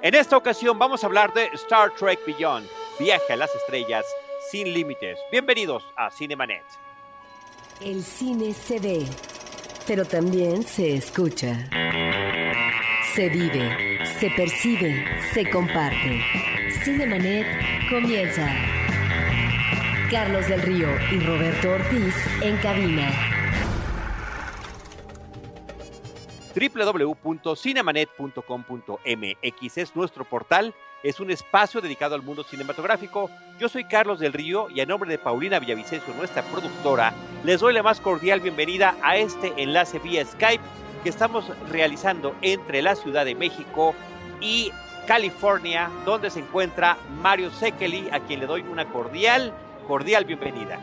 En esta ocasión vamos a hablar de Star Trek Beyond, viaje a las estrellas sin límites. Bienvenidos a Cinemanet. El cine se ve, pero también se escucha. Se vive, se percibe, se comparte. Cinemanet comienza. Carlos del Río y Roberto Ortiz en cabina. www.cinemanet.com.mx es nuestro portal, es un espacio dedicado al mundo cinematográfico. Yo soy Carlos del Río y a nombre de Paulina Villavicencio, nuestra productora, les doy la más cordial bienvenida a este enlace vía Skype que estamos realizando entre la Ciudad de México y California, donde se encuentra Mario Sekeli, a quien le doy una cordial, cordial bienvenida.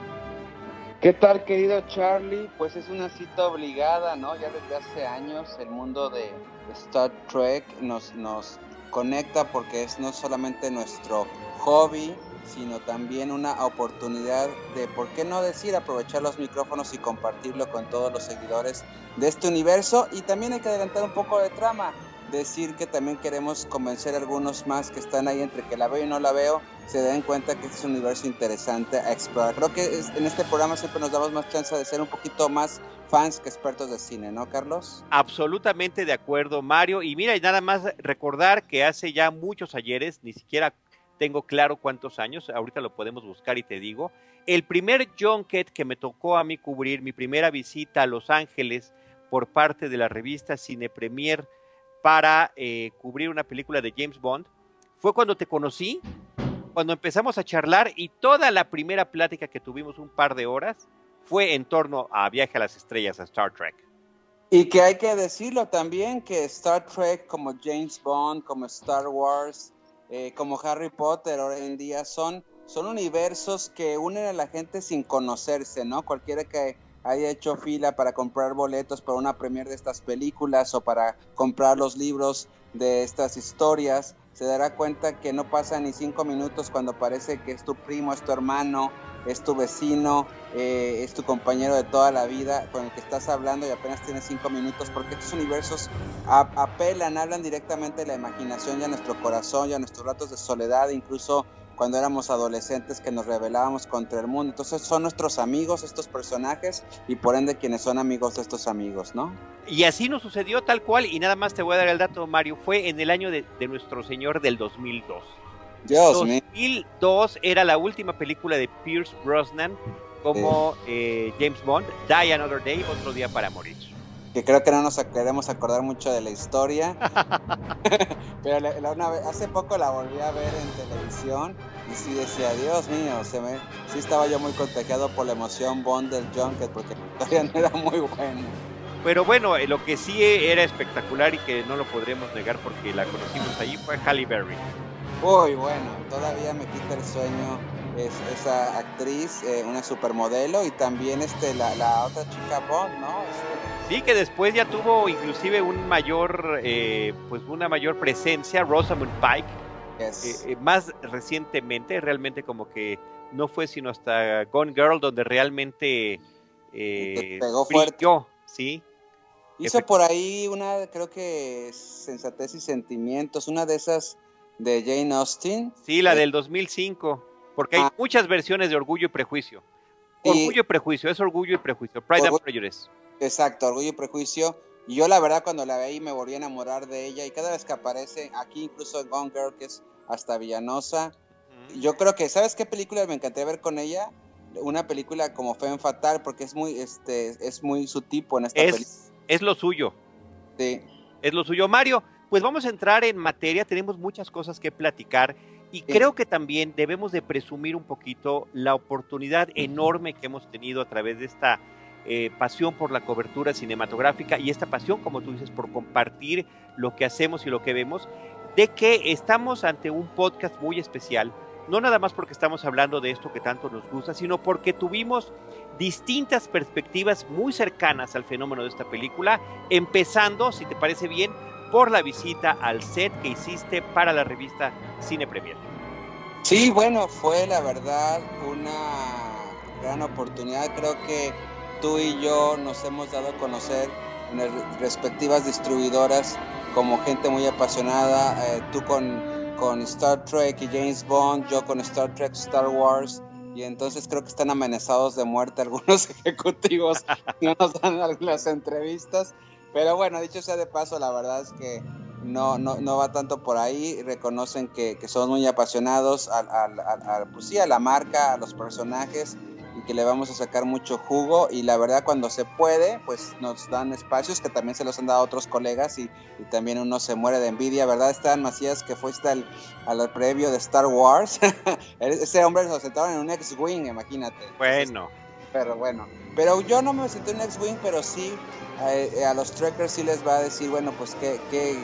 ¿Qué tal, querido Charlie? Pues es una cita obligada, ¿no? Ya desde hace años el mundo de Star Trek nos, nos conecta porque es no solamente nuestro hobby, sino también una oportunidad de, ¿por qué no decir, aprovechar los micrófonos y compartirlo con todos los seguidores de este universo? Y también hay que adelantar un poco de trama, decir que también queremos convencer a algunos más que están ahí entre que la veo y no la veo, se den cuenta que este es un universo interesante a explorar. Creo que en este programa siempre nos damos más chance de ser un poquito más fans que expertos de cine, ¿no, Carlos? Absolutamente de acuerdo, Mario. Y mira, y nada más recordar que hace ya muchos ayeres, ni siquiera tengo claro cuántos años, ahorita lo podemos buscar y te digo, el primer junket que me tocó a mí cubrir, mi primera visita a Los Ángeles por parte de la revista Cine Premier para eh, cubrir una película de James Bond, fue cuando te conocí, cuando empezamos a charlar y toda la primera plática que tuvimos un par de horas fue en torno a Viaje a las Estrellas, a Star Trek. Y que hay que decirlo también, que Star Trek como James Bond, como Star Wars, eh, como Harry Potter hoy en día son, son universos que unen a la gente sin conocerse, ¿no? Cualquiera que haya hecho fila para comprar boletos para una premier de estas películas o para comprar los libros de estas historias, se dará cuenta que no pasa ni cinco minutos cuando parece que es tu primo, es tu hermano, es tu vecino, eh, es tu compañero de toda la vida con el que estás hablando y apenas tienes cinco minutos, porque estos universos apelan, hablan directamente a la imaginación y a nuestro corazón y a nuestros ratos de soledad, incluso cuando éramos adolescentes que nos rebelábamos contra el mundo. Entonces son nuestros amigos estos personajes y por ende quienes son amigos de estos amigos, ¿no? Y así nos sucedió tal cual y nada más te voy a dar el dato, Mario, fue en el año de, de nuestro Señor del 2002. Dios 2002 era la última película de Pierce Brosnan como eh, James Bond, Die Another Day, otro día para morir. Que creo que no nos queremos acordar mucho de la historia. Pero la, una vez, hace poco la volví a ver en televisión y sí decía, Dios mío, se me, sí estaba yo muy contagiado por la emoción Bond del Junket porque la historia no era muy buena. Pero bueno, eh, lo que sí era espectacular y que no lo podremos negar porque la conocimos allí fue Halle Berry. Uy, bueno, todavía me quita el sueño es, esa actriz, eh, una supermodelo, y también este, la, la otra chica Bond, ¿no? Este... Sí, que después ya tuvo inclusive un mayor, eh, pues una mayor presencia, Rosamund Pike. Yes. Eh, más recientemente, realmente como que no fue sino hasta Gone Girl donde realmente eh, pegó fuerte. ¿sí? Hizo por ahí una, creo que sensatez y sentimientos, una de esas de Jane Austen. Sí, la del 2005, porque hay ah. muchas versiones de Orgullo y Prejuicio. Orgullo y, Prejuicio, es Orgullo y Prejuicio, Pride and Prejudice. Exacto, Orgullo y Prejuicio. Y yo la verdad cuando la veí me volví a enamorar de ella y cada vez que aparece, aquí incluso en Gone Girl, que es hasta Villanosa, uh -huh. yo creo que, ¿sabes qué película me encantaría ver con ella? Una película como Femme Fatal, porque es muy, este, es muy su tipo en esta es, película. Es lo suyo. Sí. Es lo suyo. Mario, pues vamos a entrar en materia, tenemos muchas cosas que platicar y creo que también debemos de presumir un poquito la oportunidad enorme que hemos tenido a través de esta eh, pasión por la cobertura cinematográfica y esta pasión, como tú dices, por compartir lo que hacemos y lo que vemos, de que estamos ante un podcast muy especial, no nada más porque estamos hablando de esto que tanto nos gusta, sino porque tuvimos distintas perspectivas muy cercanas al fenómeno de esta película, empezando, si te parece bien, por la visita al set que hiciste para la revista Cine Premier. Sí, bueno, fue la verdad una gran oportunidad. Creo que tú y yo nos hemos dado a conocer en las respectivas distribuidoras como gente muy apasionada, eh, tú con, con Star Trek y James Bond, yo con Star Trek, Star Wars, y entonces creo que están amenazados de muerte algunos ejecutivos no nos dan algunas entrevistas. Pero bueno, dicho sea de paso, la verdad es que no, no, no va tanto por ahí. Reconocen que, que somos muy apasionados a, a, pues sí, a la marca, a los personajes y que le vamos a sacar mucho jugo y la verdad cuando se puede pues nos dan espacios que también se los han dado otros colegas y, también uno se muere de envidia, ¿verdad? Esteban Macías que fue hasta el, al previo de Star Wars, ese hombre se sentaron en un X-Wing, imagínate. Bueno. Pero bueno, pero yo no me en un X-Wing, pero sí eh, a los trekkers sí les va a decir, bueno, pues que,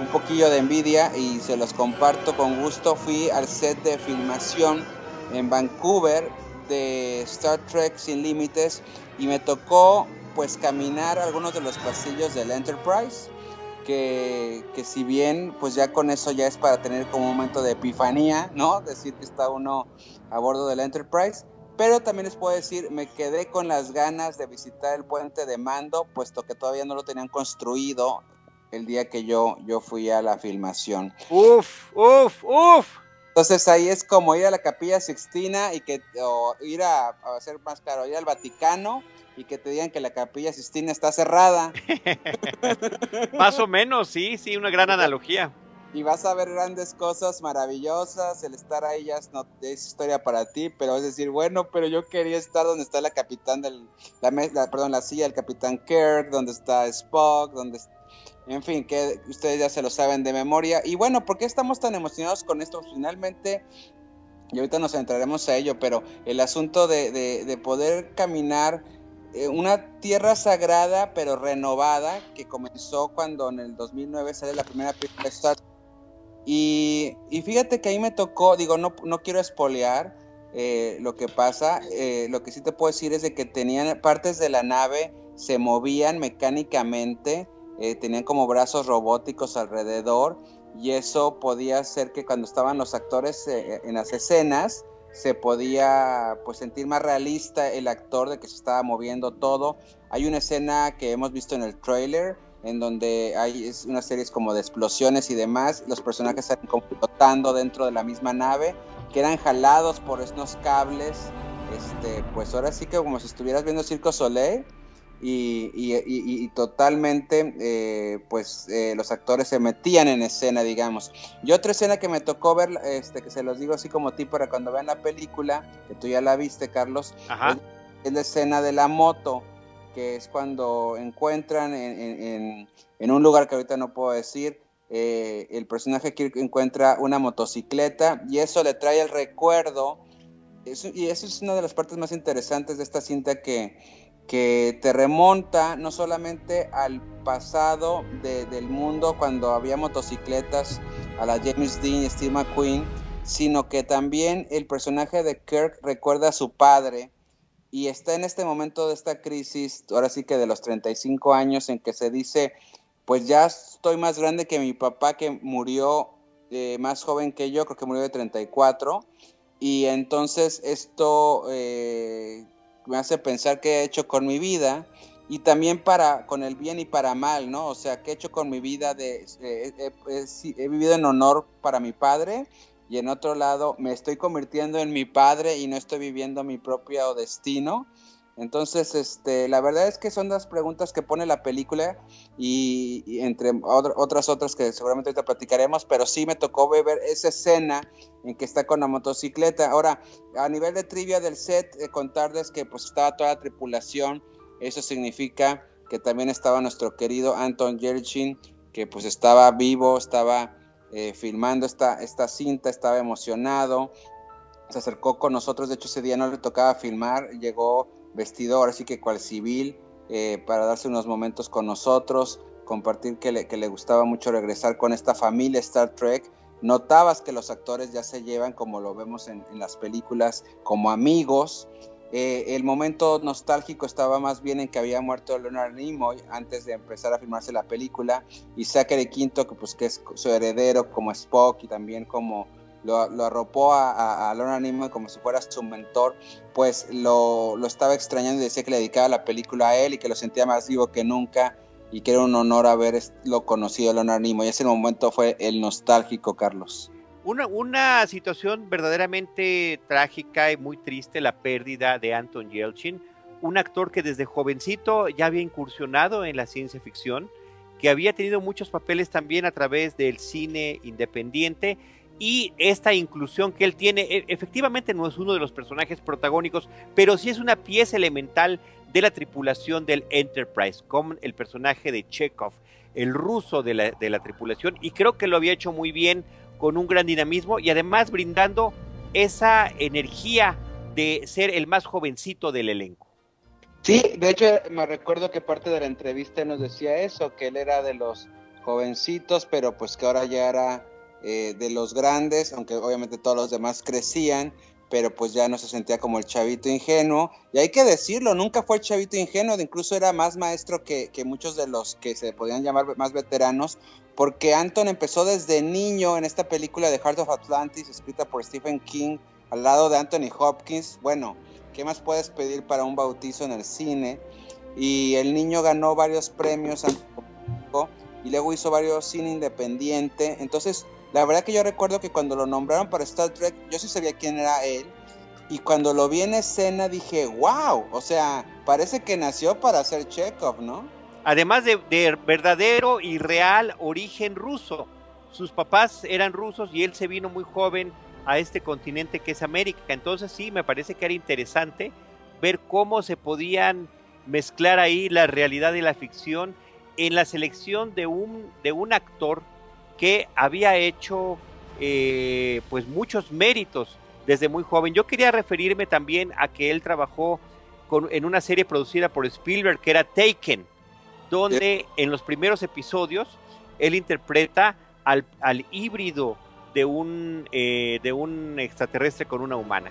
un poquillo de envidia y se los comparto con gusto. Fui al set de filmación en Vancouver de Star Trek Sin Límites y me tocó pues caminar algunos de los pasillos del Enterprise que, que, si bien pues ya con eso ya es para tener como un momento de epifanía, ¿no? Decir que está uno a bordo del Enterprise, pero también les puedo decir, me quedé con las ganas de visitar el puente de mando, puesto que todavía no lo tenían construido el día que yo, yo fui a la filmación. Uf, uf, uf. Entonces ahí es como ir a la Capilla Sixtina y que o ir a, a hacer más caro, ir al Vaticano y que te digan que la Capilla Sixtina está cerrada. más o menos, sí, sí, una gran analogía. Y vas a ver grandes cosas maravillosas, el estar ahí ya es, historia para ti, pero es decir, bueno, pero yo quería estar donde está la capitán del, perdón, la silla del capitán Kirk, donde está Spock, donde en fin, que ustedes ya se lo saben de memoria. Y bueno, ¿por qué estamos tan emocionados con esto? Finalmente, y ahorita nos entraremos a ello, pero el asunto de, poder caminar eh, una tierra sagrada pero renovada que comenzó cuando en el 2009 sale la primera película Star y, fíjate que ahí me tocó, digo, no, no quiero espolear eh, lo que pasa, eh, lo que sí te puedo decir es de que tenían partes de la nave, se movían mecánicamente, eh, tenían como brazos robóticos alrededor y eso podía hacer que cuando estaban los actores eh, en las escenas se podía pues sentir más realista el actor de que se estaba moviendo todo. Hay una escena que hemos visto en el trailer en donde hay es una serie como de explosiones y demás, los personajes están como flotando dentro de la misma nave, quedan jalados por estos cables, este, pues ahora sí que como si estuvieras viendo Circo Soleil, y, totalmente eh, pues eh, los actores se metían en escena digamos. Y otra escena que me tocó ver este que se los digo así como ti para cuando vean la película que tú ya la viste Carlos Es, la escena de la moto que es cuando encuentran en, un lugar que ahorita no puedo decir eh, el personaje que encuentra una motocicleta y eso le trae el recuerdo. Y eso es una de las partes más interesantes de esta cinta que que te remonta no solamente al pasado del mundo cuando había motocicletas a la James Dean y Steve McQueen, sino que también el personaje de Kirk recuerda a su padre y está en este momento de esta crisis, ahora sí que de los 35 años, en que se dice, pues ya estoy más grande que mi papá que murió eh, más joven que yo, creo que murió de 34, y entonces esto eh, me hace pensar qué he hecho con mi vida y también para con el bien y para mal, ¿no? O sea, qué he hecho con mi vida de he vivido en honor para mi padre y en otro lado me estoy convirtiendo en mi padre y no estoy viviendo mi propio destino. Entonces, este, la verdad es que son las preguntas que pone la película y, entre otras otras que seguramente ahorita platicaremos, pero sí me tocó ver esa escena en que está con la motocicleta. Ahora, a nivel de trivia del set, eh, contarles que pues estaba toda la tripulación, eso significa que también estaba nuestro querido Anton Yelchin, que pues estaba vivo, estaba eh, filmando esta, esta cinta, estaba emocionado, se acercó con nosotros, de hecho ese día no le tocaba filmar, llegó vestido ahora sí que cual civil eh, para darse unos momentos con nosotros, compartir que le, que le gustaba mucho regresar con esta familia Star Trek. Notabas que los actores ya se llevan, como lo vemos en, las películas, como amigos. Eh, el momento nostálgico estaba más bien en que había muerto Leonard Nimoy antes de empezar a filmarse la película y Zachary Quinto, que, pues, que es su heredero como Spock y también como lo, arropó a, a, Lorna Nimoy como si fuera su mentor, pues lo, estaba extrañando y decía que le dedicaba la película a él y que lo sentía más vivo que nunca y que era un honor haberlo conocido, Leonard Nimoy. Ese momento fue el nostálgico, Carlos. Una, una situación verdaderamente trágica y muy triste, la pérdida de Anton Yelchin, un actor que desde jovencito ya había incursionado en la ciencia ficción, que había tenido muchos papeles también a través del cine independiente y esta inclusión que él tiene, e, efectivamente no es uno de los personajes protagónicos, pero sí es una pieza elemental de la tripulación del Enterprise, como el personaje de Chekhov, el ruso de la, de la tripulación, y creo que lo había hecho muy bien, con un gran dinamismo y además brindando esa energía de ser el más jovencito del elenco. Sí, de hecho me recuerdo que parte de la entrevista nos decía eso, que él era de los jovencitos, pero pues que ahora ya era eh, de los grandes, aunque obviamente todos los demás crecían, pero pues ya no se sentía como el chavito ingenuo. Y hay que decirlo, nunca fue el chavito ingenuo, incluso era más maestro que, que muchos de los que se podían llamar más veteranos, porque Anton empezó desde niño en esta película de Heart of Atlantis, escrita por Stephen King, al lado de Anthony Hopkins. Bueno, ¿Qué más puedes pedir para un bautizo en el cine? Y el niño ganó varios premios y luego hizo varios cine independiente. Entonces, la verdad que yo recuerdo que cuando lo nombraron para Star Trek, yo sí sabía quién era él. Y cuando lo vi en escena dije, wow, o sea, parece que nació para ser Chekhov, ¿no? Además de, de verdadero y real origen ruso. Sus papás eran rusos y él se vino muy joven a este continente que es América. Entonces sí, me parece que era interesante ver cómo se podían mezclar ahí la realidad y la ficción en la selección de un, de un actor que había hecho eh, pues muchos méritos desde muy joven. Yo quería referirme también a que él trabajó con, en una serie producida por Spielberg que era Taken, donde en los primeros episodios él interpreta al, al híbrido de un, eh, de un extraterrestre con una humana.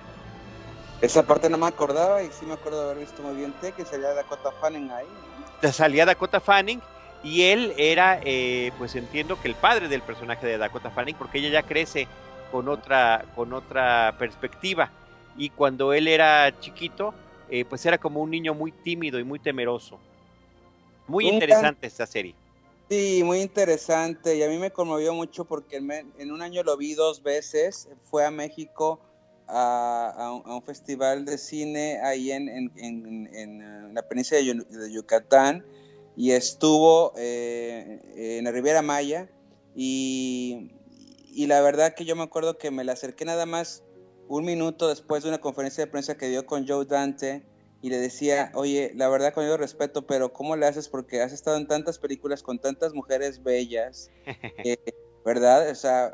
Esa parte no me acordaba y sí me acuerdo de haber visto muy bien que salía Dakota Fanning ahí. Salía Dakota Fanning y él era, eh, pues entiendo que el padre del personaje de Dakota Fanning, porque ella ya crece con otra, con otra perspectiva. Y cuando él era chiquito, eh, pues era como un niño muy tímido y muy temeroso. Muy interesante esta serie. Sí, muy interesante y a mí me conmovió mucho porque en un año lo vi dos veces, fue a México a, un, festival de cine ahí en, en, la península de Yucatán y estuvo eh, en la Riviera Maya y, y la verdad que yo me acuerdo que me la acerqué nada más un minuto después de una conferencia de prensa que dio con Joe Dante y le decía, oye, la verdad con yo respeto, pero ¿cómo le haces? Porque has estado en tantas películas con tantas mujeres bellas, ¿verdad? O sea,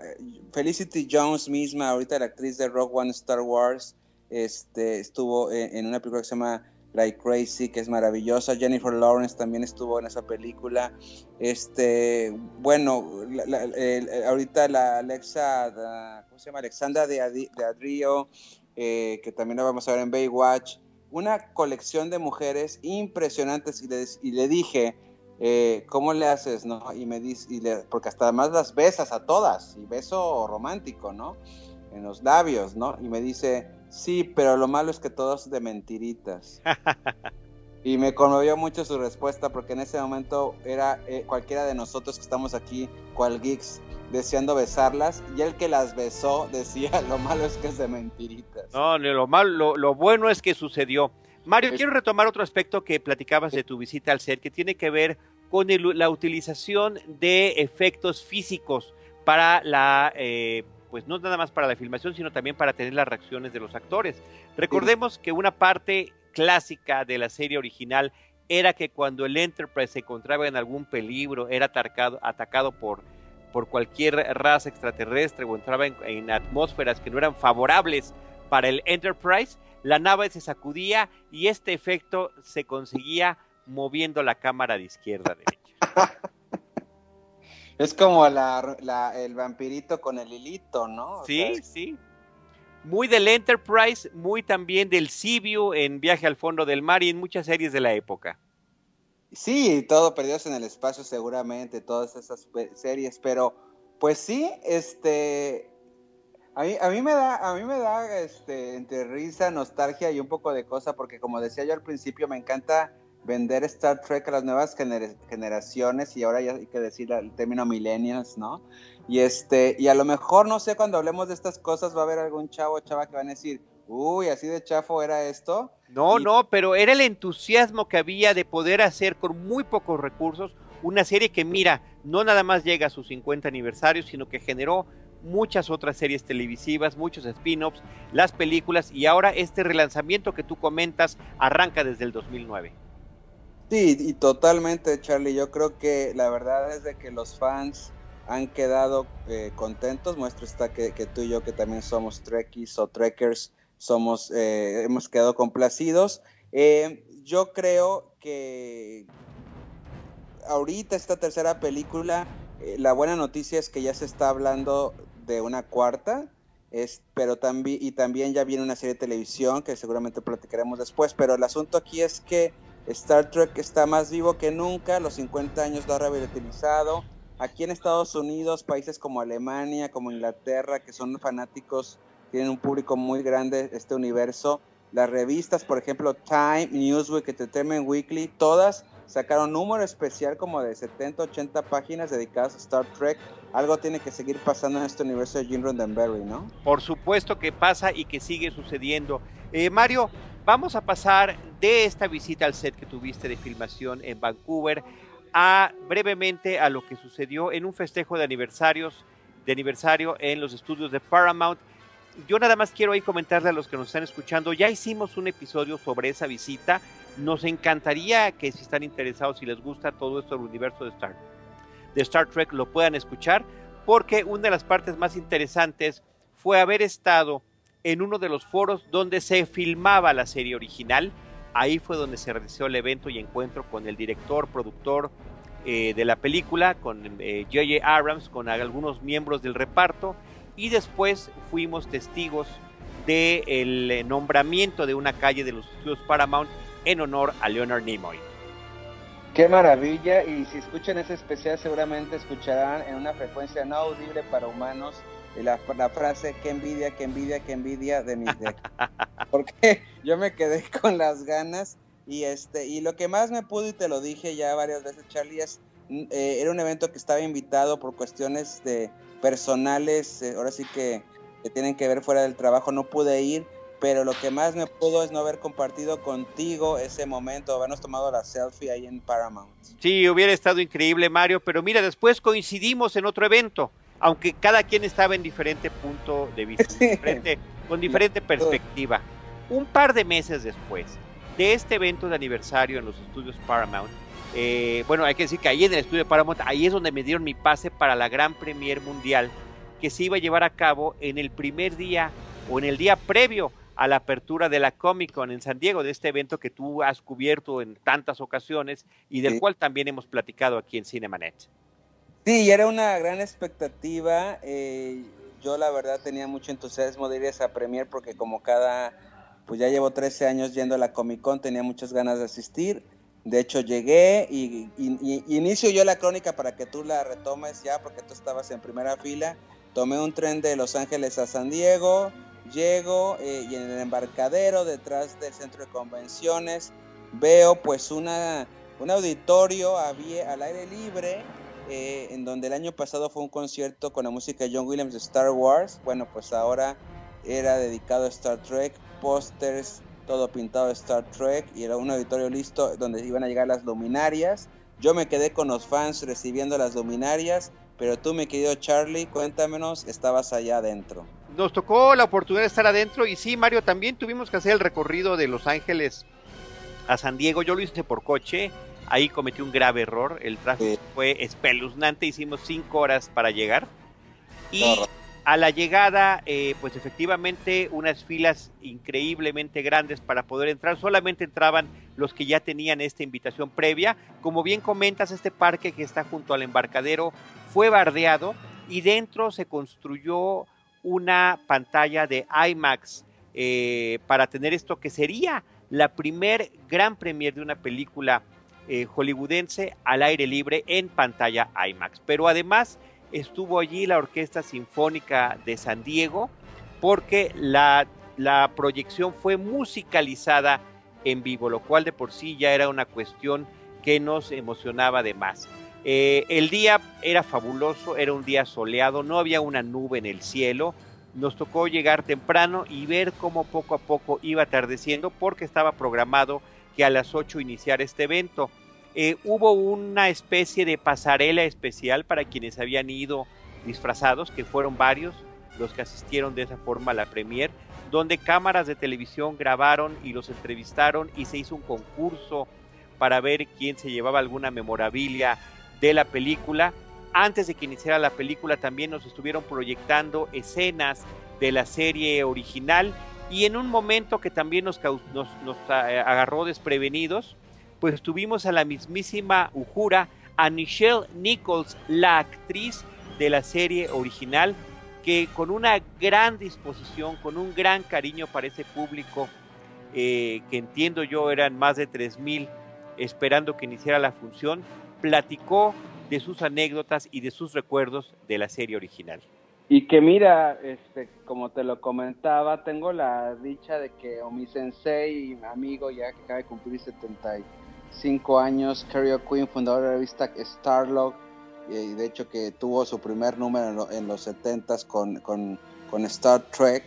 Felicity Jones misma, ahorita la actriz de Rock One Star Wars, este, estuvo en, una película que se llama Like Crazy, que es maravillosa. Jennifer Lawrence también estuvo en esa película. Este, bueno, ahorita la Alexa, ¿cómo se llama? Alexandra de, Adrio, eh, que también la vamos a ver en Baywatch una colección de mujeres impresionantes y le dije, eh, ¿cómo le haces? ¿no? Y me dice, y le, porque hasta además las besas a todas, y beso romántico, ¿no? En los labios, ¿no? Y me dice, sí, pero lo malo es que todos de mentiritas. y me conmovió mucho su respuesta porque en ese momento era eh, cualquiera de nosotros que estamos aquí, cual geeks, deseando besarlas y el que las besó decía lo malo es que es de mentiritas. No, lo malo, lo, bueno es que sucedió. Mario, quiero retomar otro aspecto que platicabas de tu visita al set que tiene que ver con la utilización de efectos físicos para la, eh, pues no nada más para la filmación, sino también para tener las reacciones de los actores. Recordemos que una parte clásica de la serie original era que cuando el Enterprise se encontraba en algún peligro, era atacado, atacado por por cualquier raza extraterrestre o entraba en, atmósferas que no eran favorables para el Enterprise, la nave se sacudía y este efecto se conseguía moviendo la cámara de izquierda a derecha. Es como el vampirito con el hilito, ¿no? sí, sí. Muy del Enterprise, muy también del Sibiu en Viaje al Fondo del Mar y en muchas series de la época. Sí, todo Perdidos en el Espacio seguramente, todas esas series, pero pues sí, este, a mí, a mí me da, a mí me da, este, entre risa, nostalgia y un poco de cosa, porque como decía yo al principio, me encanta vender Star Trek a las nuevas generaciones y ahora ya hay que decir el término millennials, ¿no? Y este, y a lo mejor, no sé, cuando hablemos de estas cosas va a haber algún chavo o chava que van a decir, uy, así de chafo era esto. No, no, pero era el entusiasmo que había de poder hacer con muy pocos recursos una serie que, mira, no nada más llega a su 50 aniversario, sino que generó muchas otras series televisivas, muchos spin-offs, las películas y ahora este relanzamiento que tú comentas arranca desde el 2009. Sí, y totalmente, Charlie. Yo creo que la verdad es de que los fans han quedado eh, contentos. Muestra está que, tú y yo, que también somos Trekkies o Trekkers, somos, eh, hemos quedado complacidos. Eh, yo creo que ahorita esta tercera película, la buena noticia es que ya se está hablando de una cuarta, es, pero también, y también ya viene una serie de televisión que seguramente platicaremos después, pero el asunto aquí es que Star Trek está más vivo que nunca, los 50 años lo ha revitalizado. Aquí en Estados Unidos, países como Alemania, como Inglaterra, que son fanáticos, tienen un público muy grande este universo. Las revistas, por ejemplo, Time, Newsweek, Entertainment Weekly, todas sacaron número especial como de 70, 80 páginas dedicadas a Star Trek. Algo tiene que seguir pasando en este universo de Jim Roddenberry, ¿no? Por supuesto que pasa y que sigue sucediendo. Eh, Mario, vamos a pasar de esta visita al set que tuviste de filmación en Vancouver a brevemente a lo que sucedió en un festejo de aniversarios de aniversario en los estudios de Paramount. Yo nada más quiero ahí comentarle a los que nos están escuchando, ya hicimos un episodio sobre esa visita nos encantaría que si están interesados, si les gusta todo esto del universo de Star, de Star Trek, lo puedan escuchar, porque una de las partes más interesantes fue haber estado en uno de los foros donde se filmaba la serie original. Ahí fue donde se realizó el evento y encuentro con el director, productor eh, de la película, con J.J. Eh, Abrams, con algunos miembros del reparto. Y después fuimos testigos del eh, nombramiento de una calle de los estudios Paramount en honor a Leonard Nimoy. Qué maravilla, y si escuchan ese especial seguramente escucharán en una frecuencia no audible para humanos la, la frase que envidia, que envidia, que envidia de mi de Porque yo me quedé con las ganas y este y lo que más me pudo y te lo dije ya varias veces Charlie es eh, era un evento que estaba invitado por cuestiones de personales, eh, ahora sí que, que tienen que ver fuera del trabajo, no pude ir, pero lo que más me pudo es no haber compartido contigo ese momento, habernos tomado la selfie ahí en Paramount. Sí, hubiera estado increíble, Mario, pero mira, después coincidimos en otro evento, aunque cada quien estaba en diferente punto de vista, con diferente perspectiva. Un par de meses después de este evento de aniversario en los estudios Paramount, eh, bueno, hay que decir que ahí en el estudio Paramount, ahí es donde me dieron mi pase para la gran premier mundial que se iba a llevar a cabo en el primer día o en el día previo a la apertura de la Comic Con en San Diego, de este evento que tú has cubierto en tantas ocasiones y del cual también hemos platicado aquí en Cinemanet. Sí, era una gran expectativa. Eh, yo la verdad tenía mucho entusiasmo de ir a esa premier porque como cada, pues ya llevo 13 años yendo a la Comic Con, tenía muchas ganas de asistir. De hecho llegué y, inicio yo la crónica para que tú la retomes ya porque tú estabas en primera fila. Tomé un tren de Los Ángeles a San Diego, Llego eh, y en el embarcadero detrás del centro de convenciones veo pues una, un auditorio al aire libre eh, en donde el año pasado fue un concierto con la música de John Williams de Star Wars. Bueno, pues ahora era dedicado a Star Trek, pósters, todo pintado de Star Trek y era un auditorio listo donde iban a llegar las luminarias. Yo me quedé con los fans recibiendo las luminarias, pero tú, mi querido Charlie, cuéntamenos, estabas allá adentro nos tocó la oportunidad de estar adentro y sí, Mario, también tuvimos que hacer el recorrido de Los Ángeles a San Diego. Yo lo hice por coche, ahí cometí un grave error, el tráfico fue espeluznante, hicimos cinco horas para llegar. Y a la llegada, eh, pues efectivamente unas filas increíblemente grandes para poder entrar, solamente entraban los que ya tenían esta invitación previa. Como bien comentas, este parque que está junto al embarcadero fue bardeado y dentro se construyó una pantalla de IMAX eh, para tener esto que sería la primer gran premier de una película eh, hollywoodense al aire libre en pantalla IMAX. Pero además estuvo allí la Orquesta Sinfónica de San Diego porque la, la proyección fue musicalizada en vivo, lo cual de por sí ya era una cuestión que nos emocionaba de más. Eh, el día era fabuloso, era un día soleado, no había una nube en el cielo. Nos tocó llegar temprano y ver cómo poco a poco iba atardeciendo porque estaba programado que a las 8 iniciara este evento. Eh, hubo una especie de pasarela especial para quienes habían ido disfrazados, que fueron varios los que asistieron de esa forma a la premier, donde cámaras de televisión grabaron y los entrevistaron y se hizo un concurso para ver quién se llevaba alguna memorabilia de la película. Antes de que iniciara la película también nos estuvieron proyectando escenas de la serie original y en un momento que también nos, eh, agarró desprevenidos, pues tuvimos a la mismísima Ujura, a Michelle Nichols, la actriz de la serie original, que con una gran disposición, con un gran cariño para ese público, eh, que entiendo yo eran más de 3.000 esperando que iniciara la función, platicó de sus anécdotas y de sus recuerdos de la serie original. Y que mira, este, como te lo comentaba, tengo la dicha de que o mi amigo ya que acaba de cumplir 75 años, Kerry Quinn, fundador de la revista Starlog, y de hecho que tuvo su primer número en, los 70s con, con, con Star Trek,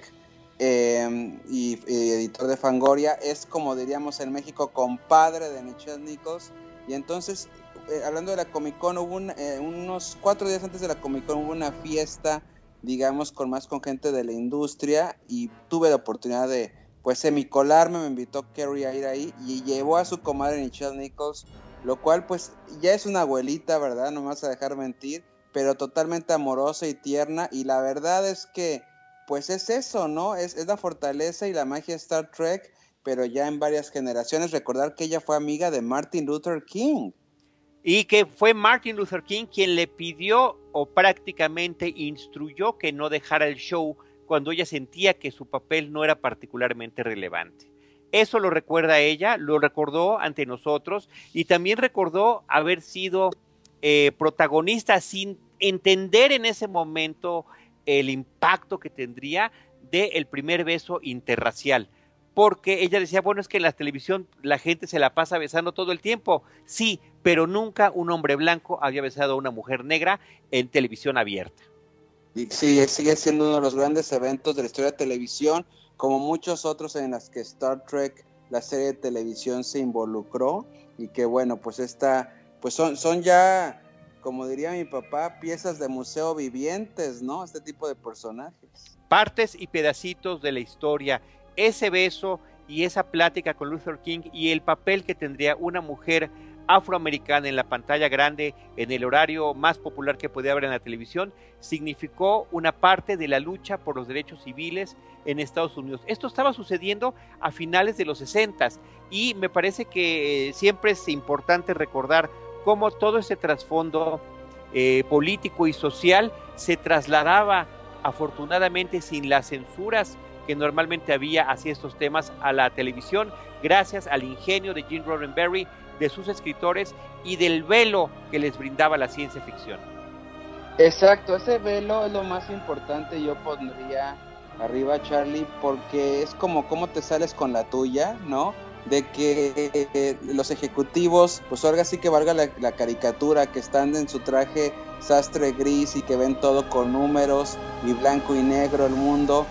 em, y, editor de Fangoria, es como diríamos en México, compadre de Michelle Nichols, y entonces eh, hablando de la Comic Con, hubo eh, unos cuatro días antes de la Comic Con hubo una fiesta, digamos, con más con gente de la industria y tuve la oportunidad de, pues, semicolarme, me invitó Kerry a ir ahí y llevó a su comadre Michelle Nichols, lo cual, pues, ya es una abuelita, ¿verdad? No me vas a dejar mentir, pero totalmente amorosa y tierna y la verdad es que, pues, es eso, ¿no? Es, es la fortaleza y la magia Star Trek, pero ya en varias generaciones. Recordar que ella fue amiga de Martin Luther King y que fue Martin Luther King quien le pidió o prácticamente instruyó que no dejara el show cuando ella sentía que su papel no era particularmente relevante. Eso lo recuerda ella, lo recordó ante nosotros y también recordó haber sido eh, protagonista sin entender en ese momento el impacto que tendría del el primer beso interracial porque ella decía, bueno, es que en la televisión la gente se la pasa besando todo el tiempo. Sí, pero nunca un hombre blanco había besado a una mujer negra en televisión abierta. Y sí, sigue siendo uno de los grandes eventos de la historia de televisión, como muchos otros en las que Star Trek, la serie de televisión, se involucró y que bueno, pues esta, pues son, son ya, como diría mi papá, piezas de museo vivientes, ¿no? Este tipo de personajes. Partes y pedacitos de la historia ese beso y esa plática con Luther King y el papel que tendría una mujer afroamericana en la pantalla grande en el horario más popular que podía haber en la televisión significó una parte de la lucha por los derechos civiles en Estados Unidos. Esto estaba sucediendo a finales de los 60 y me parece que siempre es importante recordar cómo todo ese trasfondo eh, político y social se trasladaba afortunadamente sin las censuras que normalmente había hacia estos temas a la televisión, gracias al ingenio de Gene Roddenberry, de sus escritores y del velo que les brindaba la ciencia ficción. Exacto, ese velo es lo más importante, yo pondría arriba Charlie, porque es como cómo te sales con la tuya, ¿no? De que eh, los ejecutivos, pues ahora sí que valga la, la, caricatura, que están en su traje sastre gris y que ven todo con números y blanco y negro el mundo,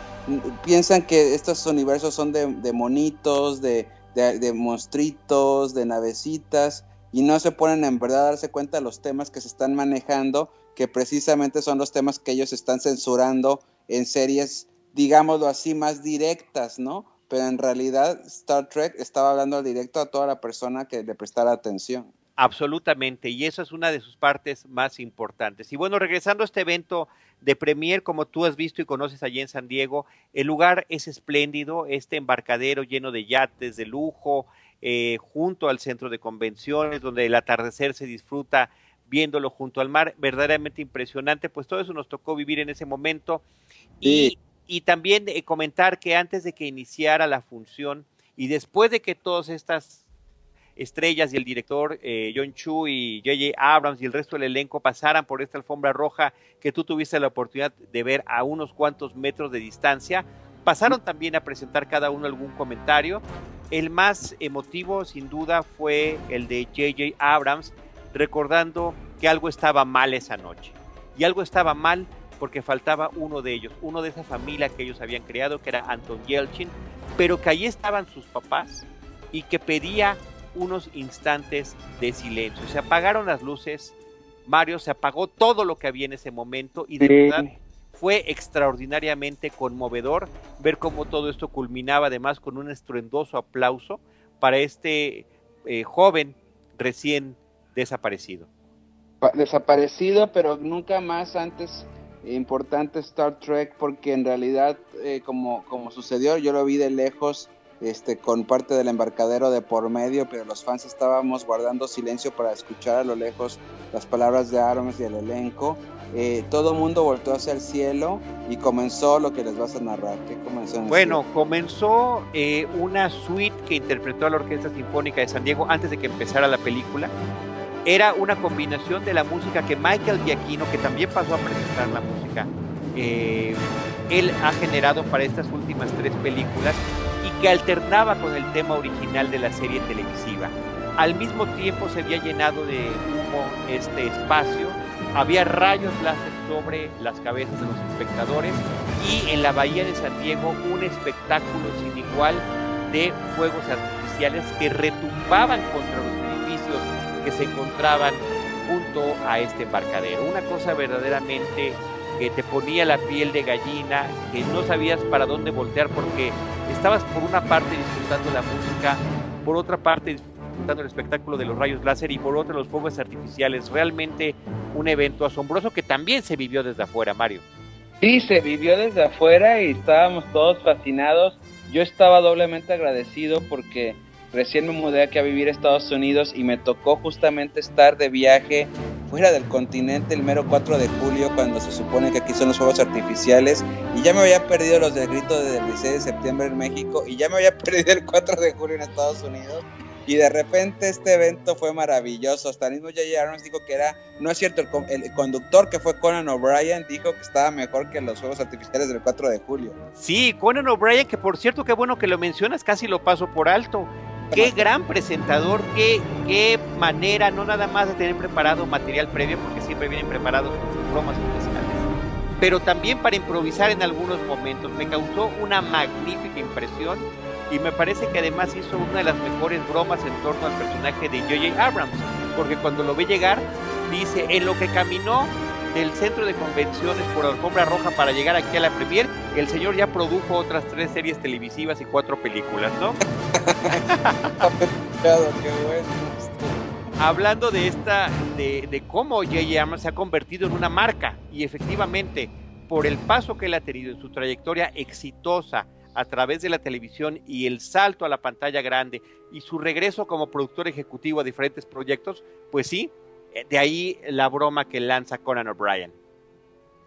piensan que estos universos son de, monitos, de, de, monstruitos, de navecitas, y no se ponen en verdad a darse cuenta de los temas que se están manejando, que precisamente son los temas que ellos están censurando en series, digámoslo así, más directas, ¿no? Pero en realidad Star Trek estaba hablando directo a toda la persona que le prestara atención. Absolutamente, y eso es una de sus partes más importantes. Y bueno, regresando a este evento de Premier, como tú has visto y conoces allí en San Diego, el lugar es espléndido, este embarcadero lleno de yates de lujo, eh, junto al centro de convenciones, donde el atardecer se disfruta viéndolo junto al mar, verdaderamente impresionante, pues todo eso nos tocó vivir en ese momento. Y, y, también eh, comentar que antes de que iniciara la función y después de que todas estas estrellas y el director eh, John Chu y J.J. Abrams y el resto del elenco pasaran por esta alfombra roja que tú tuviste la oportunidad de ver a unos cuantos metros de distancia. Pasaron también a presentar cada uno algún comentario el más emotivo sin duda fue el de JJ Abrams, recordando que algo estaba mal esa noche. Y algo estaba mal porque faltaba uno de ellos, uno de esa familia que ellos habían creado, que era Anton Yelchin, pero que allí estaban sus papás y que pedía unos instantes de silencio. Se apagaron las luces, Mario, se apagó todo lo que había en ese momento y de verdad fue extraordinariamente conmovedor ver cómo todo esto culminaba además con un estruendoso aplauso para este eh, joven recién desaparecido. Desaparecido, pero nunca más antes importante Star Trek porque en realidad eh, como, como sucedió, yo lo vi de lejos este, con parte del embarcadero de por medio, pero los fans estábamos guardando silencio para escuchar a lo lejos las palabras de Arms y el elenco. Eh, todo el mundo volvió hacia el cielo y comenzó lo que les vas a narrar. ¿Qué comenzó? bueno, comenzó eh, una suite que interpretó la Orquesta Sinfónica de San Diego antes de que empezara la película. Era una combinación de la música que Michael Giacchino, que también pasó a presentar la música, eh, él ha generado para estas últimas tres películas que alternaba con el tema original de la serie televisiva. Al mismo tiempo se había llenado de humo este espacio, había rayos láser sobre las cabezas de los espectadores y en la bahía de San Diego un espectáculo sin igual de fuegos artificiales que retumbaban contra los edificios que se encontraban junto a este embarcadero. Una cosa verdaderamente que te ponía la piel de gallina, que no sabías para dónde voltear porque estabas por una parte disfrutando la música, por otra parte disfrutando el espectáculo de los rayos láser y por otra los fuegos artificiales. Realmente un evento asombroso que también se vivió desde afuera, Mario. Sí, se vivió desde afuera y estábamos todos fascinados. Yo estaba doblemente agradecido porque Recién me mudé aquí a vivir a Estados Unidos y me tocó justamente estar de viaje fuera del continente el mero 4 de julio cuando se supone que aquí son los fuegos artificiales y ya me había perdido los del grito del 16 de septiembre en México y ya me había perdido el 4 de julio en Estados Unidos y de repente este evento fue maravilloso. Hasta el mismo J.J. Abrams dijo que era, no es cierto, el, el, conductor que fue Conan O'Brien dijo que estaba mejor que los Juegos Artificiales del 4 de julio. Sí, Conan O'Brien, que por cierto, qué bueno que lo mencionas, casi lo paso por alto. Qué gran presentador, qué, qué manera, no nada más de tener preparado material previo, porque siempre vienen preparados sus bromas especiales, pero también para improvisar en algunos momentos. Me causó una magnífica impresión y me parece que además hizo una de las mejores bromas en torno al personaje de J.J. Abrams, porque cuando lo ve llegar, dice, en lo que caminó del centro de convenciones por alfombra roja para llegar aquí a la premier, el señor ya produjo otras tres series televisivas y cuatro películas, ¿no? Hablando de esta, de, de cómo J.J. Abrams se ha convertido en una marca y efectivamente por el paso que él ha tenido en su trayectoria exitosa a través de la televisión y el salto a la pantalla grande y su regreso como productor ejecutivo a diferentes proyectos, pues sí, de ahí la broma que lanza Conan O'Brien.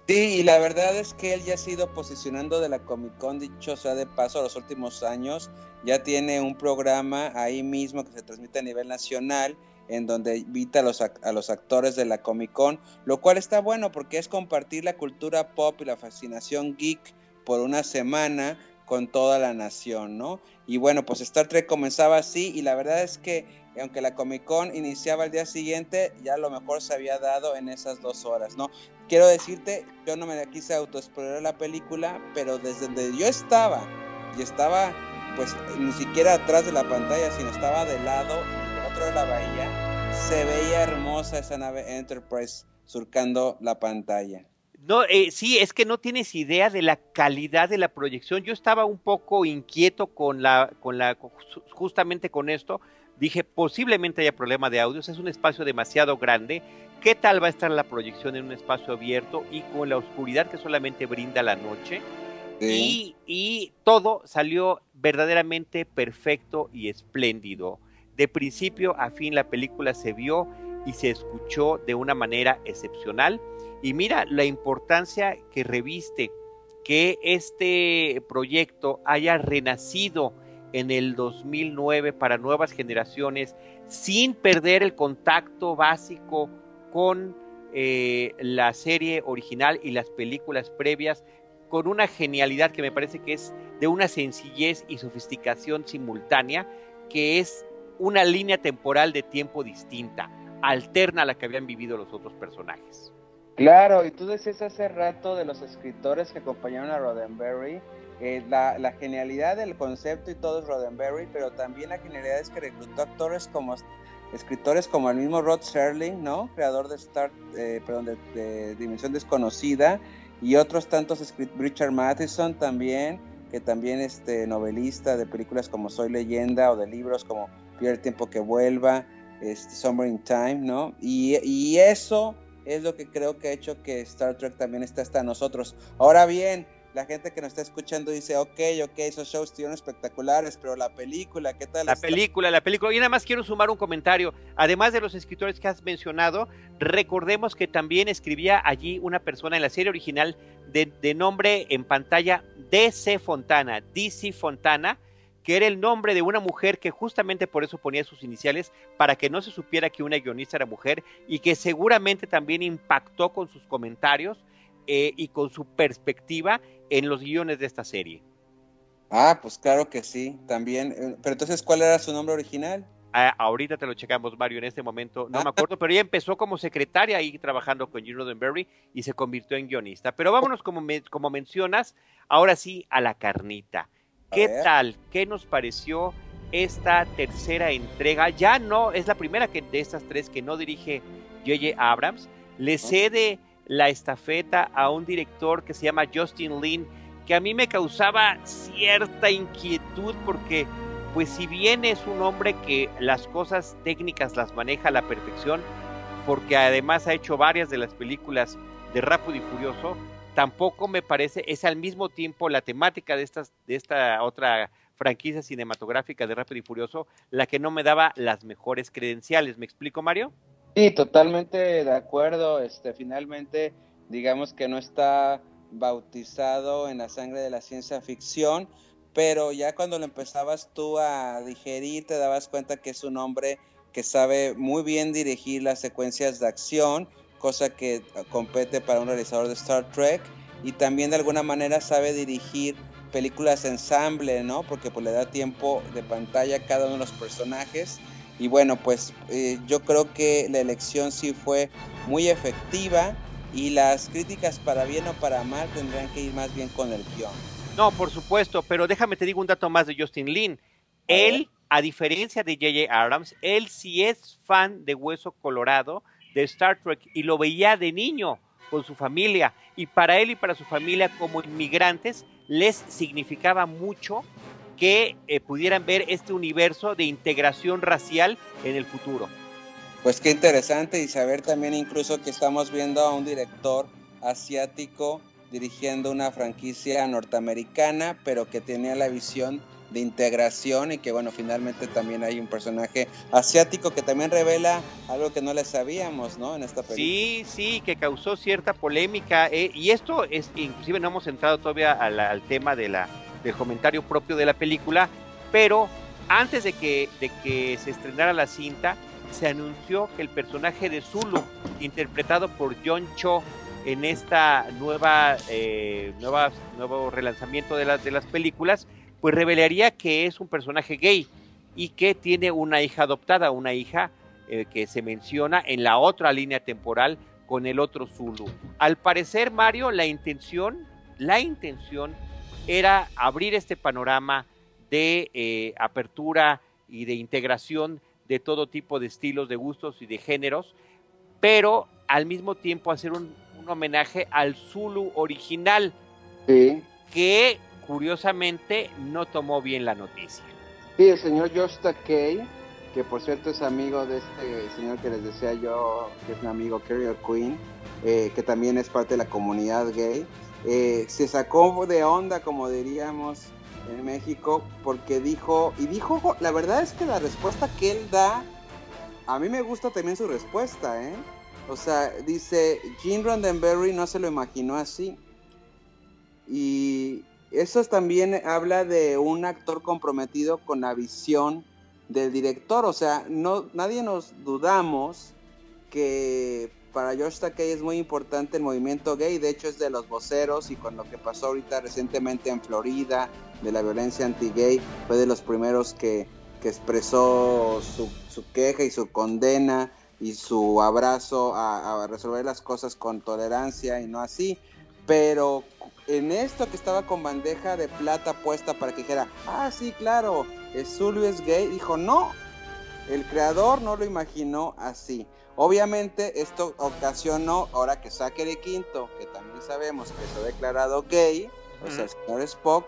Sí, y la verdad es que él ya ha sido posicionando de la Comic Con, dicho sea de paso, los últimos años. Ya tiene un programa ahí mismo que se transmite a nivel nacional, en donde invita a los, a los actores de la Comic Con, lo cual está bueno porque es compartir la cultura pop y la fascinación geek por una semana con toda la nación, ¿no? Y bueno, pues Star Trek comenzaba así y la verdad es que aunque la Comic Con iniciaba el día siguiente, ya lo mejor se había dado en esas dos horas, ¿no? Quiero decirte, yo no me quise autoexplorar la película, pero desde donde yo estaba, y estaba pues ni siquiera atrás de la pantalla, sino estaba de lado, del otro de la bahía, se veía hermosa esa nave Enterprise surcando la pantalla. No, eh, sí, es que no tienes idea de la calidad de la proyección. Yo estaba un poco inquieto con la, con la, justamente con esto. Dije, posiblemente haya problema de audios, es un espacio demasiado grande. ¿Qué tal va a estar la proyección en un espacio abierto y con la oscuridad que solamente brinda la noche? Y, y todo salió verdaderamente perfecto y espléndido. De principio a fin la película se vio y se escuchó de una manera excepcional y mira la importancia que reviste que este proyecto haya renacido en el 2009 para nuevas generaciones sin perder el contacto básico con eh, la serie original y las películas previas, con una genialidad que me parece que es de una sencillez y sofisticación simultánea, que es una línea temporal de tiempo distinta, alterna a la que habían vivido los otros personajes. Claro, y tú decías hace rato de los escritores que acompañaron a Roddenberry, eh, la, genialidad del concepto y todo es Roddenberry, pero también la genialidad es que reclutó actores como escritores como el mismo Rod Serling, ¿no? Creador de Star, eh, perdón, de, Dimensión Desconocida, y otros tantos Richard Matheson también, que también este novelista de películas como Soy Leyenda o de libros como Pierde el tiempo que vuelva, este, Summer in Time, ¿no? Y eso es lo que creo que ha hecho que Star Trek también esté hasta nosotros. Ahora bien, la gente que nos está escuchando dice, ok, ok, esos shows estuvieron espectaculares, pero la película, ¿qué tal? La película, la película. Y nada más quiero sumar un comentario. Además de los escritores que has mencionado, recordemos que también escribía allí una persona en la serie original de, de nombre en pantalla DC Fontana, DC Fontana, que era el nombre de una mujer que justamente por eso ponía sus iniciales, para que no se supiera que una guionista era mujer y que seguramente también impactó con sus comentarios eh, y con su perspectiva en los guiones de esta serie. Ah, pues claro que sí, también. Eh, pero entonces, ¿cuál era su nombre original? Ah, ahorita te lo checamos, Mario, en este momento no me ah. acuerdo, pero ella empezó como secretaria ahí trabajando con Gene Roddenberry y se convirtió en guionista. Pero vámonos, como, como mencionas, ahora sí a la carnita. ¿Qué tal? ¿Qué nos pareció esta tercera entrega? Ya no, es la primera que, de estas tres que no dirige J.J. Abrams. Le cede la estafeta a un director que se llama Justin Lin, que a mí me causaba cierta inquietud porque, pues si bien es un hombre que las cosas técnicas las maneja a la perfección, porque además ha hecho varias de las películas de Rápido y Furioso, tampoco me parece, es al mismo tiempo la temática de, estas, de esta otra franquicia cinematográfica de Rápido y Furioso, la que no me daba las mejores credenciales. ¿Me explico, Mario? Sí, totalmente de acuerdo. Este, finalmente, digamos que no está bautizado en la sangre de la ciencia ficción, pero ya cuando lo empezabas tú a digerir, te dabas cuenta que es un hombre que sabe muy bien dirigir las secuencias de acción cosa que compete para un realizador de Star Trek y también de alguna manera sabe dirigir películas ensamble, ¿no? Porque pues le da tiempo de pantalla a cada uno de los personajes y bueno, pues eh, yo creo que la elección sí fue muy efectiva y las críticas para bien o para mal tendrán que ir más bien con el guion. No, por supuesto, pero déjame te digo un dato más de Justin Lin. Él, a diferencia de J.J. Abrams, él sí es fan de Hueso Colorado, de Star Trek y lo veía de niño con su familia y para él y para su familia como inmigrantes les significaba mucho que eh, pudieran ver este universo de integración racial en el futuro. Pues qué interesante y saber también incluso que estamos viendo a un director asiático dirigiendo una franquicia norteamericana, pero que tenía la visión de integración y que bueno, finalmente también hay un personaje asiático que también revela algo que no le sabíamos, ¿no? En esta película. Sí, sí, que causó cierta polémica eh, y esto es, inclusive no hemos entrado todavía al tema de la, del comentario propio de la película, pero antes de que, de que se estrenara la cinta, se anunció que el personaje de Zulu, interpretado por John Cho, en esta nueva, eh, nueva nuevo relanzamiento de las, de las películas, pues revelaría que es un personaje gay y que tiene una hija adoptada, una hija eh, que se menciona en la otra línea temporal con el otro Zulu. Al parecer, Mario, la intención, la intención era abrir este panorama de eh, apertura y de integración de todo tipo de estilos, de gustos y de géneros, pero al mismo tiempo hacer un, homenaje al Zulu original, que curiosamente no tomó bien la noticia. Sí, el señor Josh Takei, que por cierto es amigo de este señor que les decía yo, que es mi amigo Carrier Queen, eh, que también es parte de la comunidad gay, eh, se sacó de onda, como diríamos en México, porque dijo, y dijo, la verdad es que la respuesta que él da, a mí me gusta también su respuesta, ¿eh? O sea, dice, Gene Roddenberry no se lo imaginó así. Y, eso también habla de un actor comprometido con la visión del director, o sea, no nadie nos dudamos que para George Takei es muy importante el movimiento gay, de hecho es de los voceros y con lo que pasó ahorita recientemente en Florida, de la violencia anti-gay, fue de los primeros que, expresó su, queja y su condena y su abrazo a, resolver las cosas con tolerancia y no así. Pero en esto que estaba con bandeja de plata puesta para que dijera, ah, sí, claro, Zulu es gay, dijo, no, el creador no lo imaginó así. Obviamente esto ocasionó, ahora que Zachary Quinto, que también sabemos que se ha declarado gay, o sea, el señor Spock,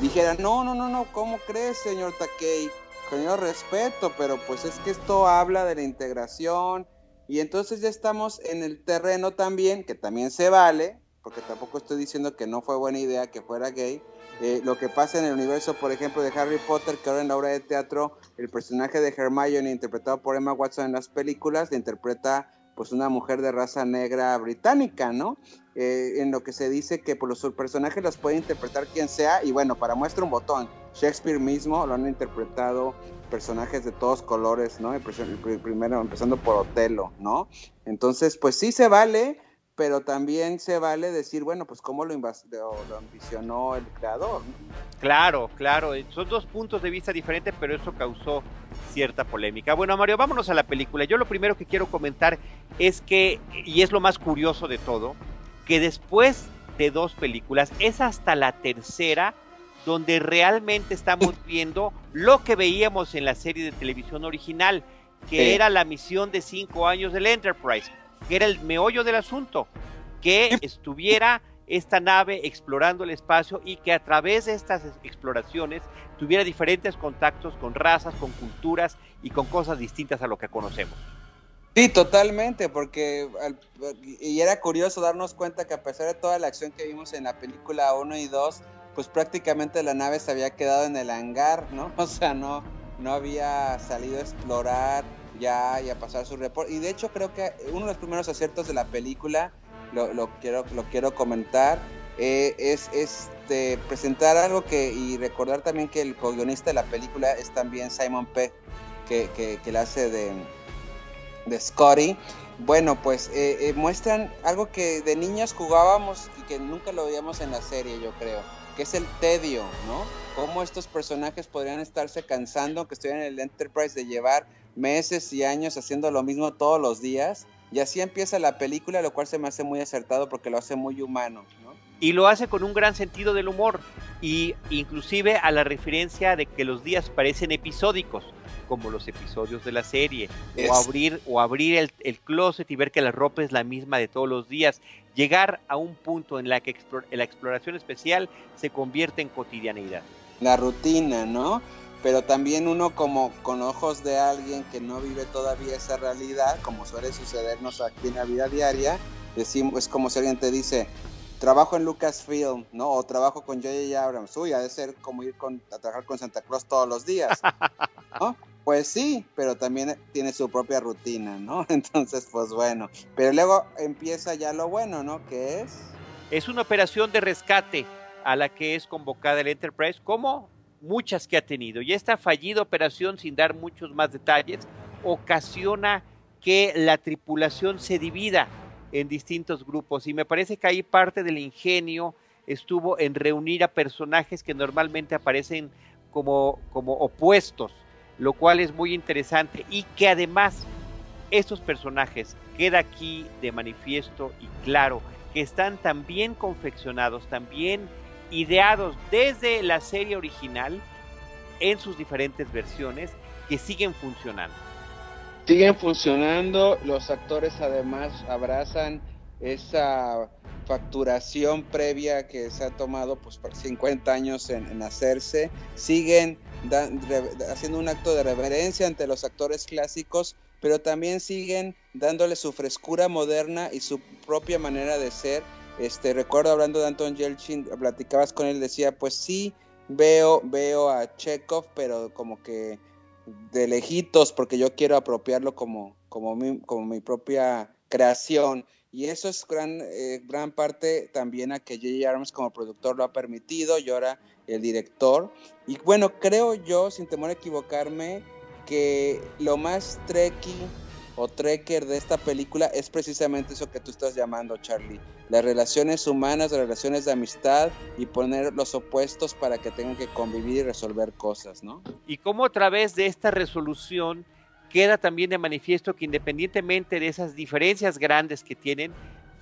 dijera, no, no, no, no, ¿cómo crees, señor Takei? Con yo respeto, pero pues es que esto habla de la integración y entonces ya estamos en el terreno también, que también se vale, porque tampoco estoy diciendo que no fue buena idea que fuera gay, eh, lo que pasa en el universo, por ejemplo, de Harry Potter, que ahora en la obra de teatro, el personaje de Hermione, interpretado por Emma Watson en las películas, le interpreta pues una mujer de raza negra británica, ¿no? Eh, en lo que se dice que por pues, los personajes los puede interpretar quien sea, y bueno, para muestra un botón, Shakespeare mismo lo han interpretado personajes de todos colores, ¿no? primero empezando por Otelo, ¿no? Entonces, pues sí se vale, pero también se vale decir, bueno, pues cómo lo, lo ambicionó el creador. Claro, claro, son dos puntos de vista diferentes, pero eso causó cierta polémica. Bueno, Mario, vámonos a la película. Yo lo primero que quiero comentar es que, y es lo más curioso de todo, que después de dos películas, es hasta la tercera donde realmente estamos viendo lo que veíamos en la serie de televisión original, que era la misión de cinco años del Enterprise que era el meollo del asunto, que estuviera esta nave explorando el espacio y que a través de estas exploraciones tuviera diferentes contactos con razas, con culturas y con cosas distintas a lo que conocemos. Sí, totalmente, porque y era curioso darnos cuenta que a pesar de toda la acción que vimos en la película 1 y 2, pues prácticamente la nave se había quedado en el hangar, ¿no? O sea, no, no había salido a explorar, ya y a pasar su reporte. Y de hecho creo que uno de los primeros aciertos de la película, lo, quiero, lo quiero comentar, eh, es este, presentar algo que, y recordar también que el co-guionista de la película es también Simon Peck, que, que, la hace de, de Scotty. Bueno, pues eh, eh, muestran algo que de niños jugábamos y que nunca lo veíamos en la serie, yo creo, que es el tedio, ¿no? Cómo estos personajes podrían estarse cansando, que estuvieran en el Enterprise de llevar meses y años haciendo lo mismo todos los días. Y así empieza la película, lo cual se me hace muy acertado porque lo hace muy humano. Y lo hace con un gran sentido del humor. Y inclusive a la referencia de que los días parecen episódicos, como los episodios de la serie. O abrir, o abrir el, el, closet y ver que la ropa es la misma de todos los días. Llegar a un punto en la que la exploración especial se convierte en cotidianidad. La rutina, ¿no? Pero también uno como con ojos de alguien que no vive todavía esa realidad, como suele sucedernos aquí en la vida diaria, decimos, es como si alguien te dice, trabajo en Lucasfilm, ¿no? O trabajo con J.J. Abrams, uy, ha de ser como ir con, a trabajar con Santa Claus todos los días, ¿no? Pues sí, pero también tiene su propia rutina, ¿no? Entonces, pues bueno, pero luego empieza ya lo bueno, ¿no? Que es... Es una operación de rescate a la que es convocada el Enterprise como muchas que ha tenido. Y esta fallida operación, sin dar muchos más detalles, ocasiona que la tripulación se divida en distintos grupos. Y me parece que ahí parte del ingenio estuvo en reunir a personajes que normalmente aparecen como, como opuestos, lo cual es muy interesante y que además estos personajes queda aquí de manifiesto y claro que están tan bien confeccionados, también ideados desde la serie original en sus diferentes versiones que siguen funcionando. Siguen funcionando, los actores además abrazan esa facturación previa que se ha tomado pues por 50 años en, hacerse, siguen haciendo un acto de reverencia ante los actores clásicos, pero también siguen dándole su frescura moderna y su propia manera de ser este, recuerdo hablando de Anton Yelchin, platicabas con él, decía, pues sí, veo, veo a Chekhov, pero como que de lejitos, porque yo quiero apropiarlo como, como, mi, como mi propia creación. Y eso es gran, eh, gran parte también a que J.J. Arms como productor lo ha permitido, y ahora el director. Y bueno, creo yo, sin temor a equivocarme, que lo más trequi o trekker de esta película es precisamente eso que tú estás llamando, Charlie. Las relaciones humanas, las relaciones de amistad y poner los opuestos para que tengan que convivir y resolver cosas, ¿no? Y cómo a través de esta resolución queda también de manifiesto que independientemente de esas diferencias grandes que tienen,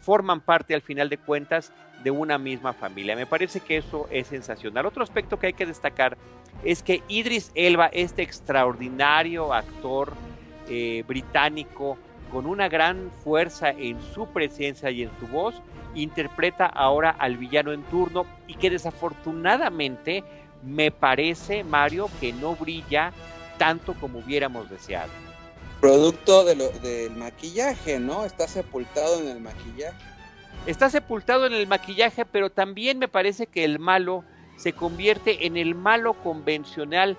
forman parte al final de cuentas de una misma familia. Me parece que eso es sensacional. Otro aspecto que hay que destacar es que Idris Elba, este extraordinario actor eh, británico, con una gran fuerza en su presencia y en su voz, interpreta ahora al villano en turno y que desafortunadamente me parece, Mario, que no brilla tanto como hubiéramos deseado. Producto de lo, del maquillaje, ¿no? Está sepultado en el maquillaje. Está sepultado en el maquillaje, pero también me parece que el malo se convierte en el malo convencional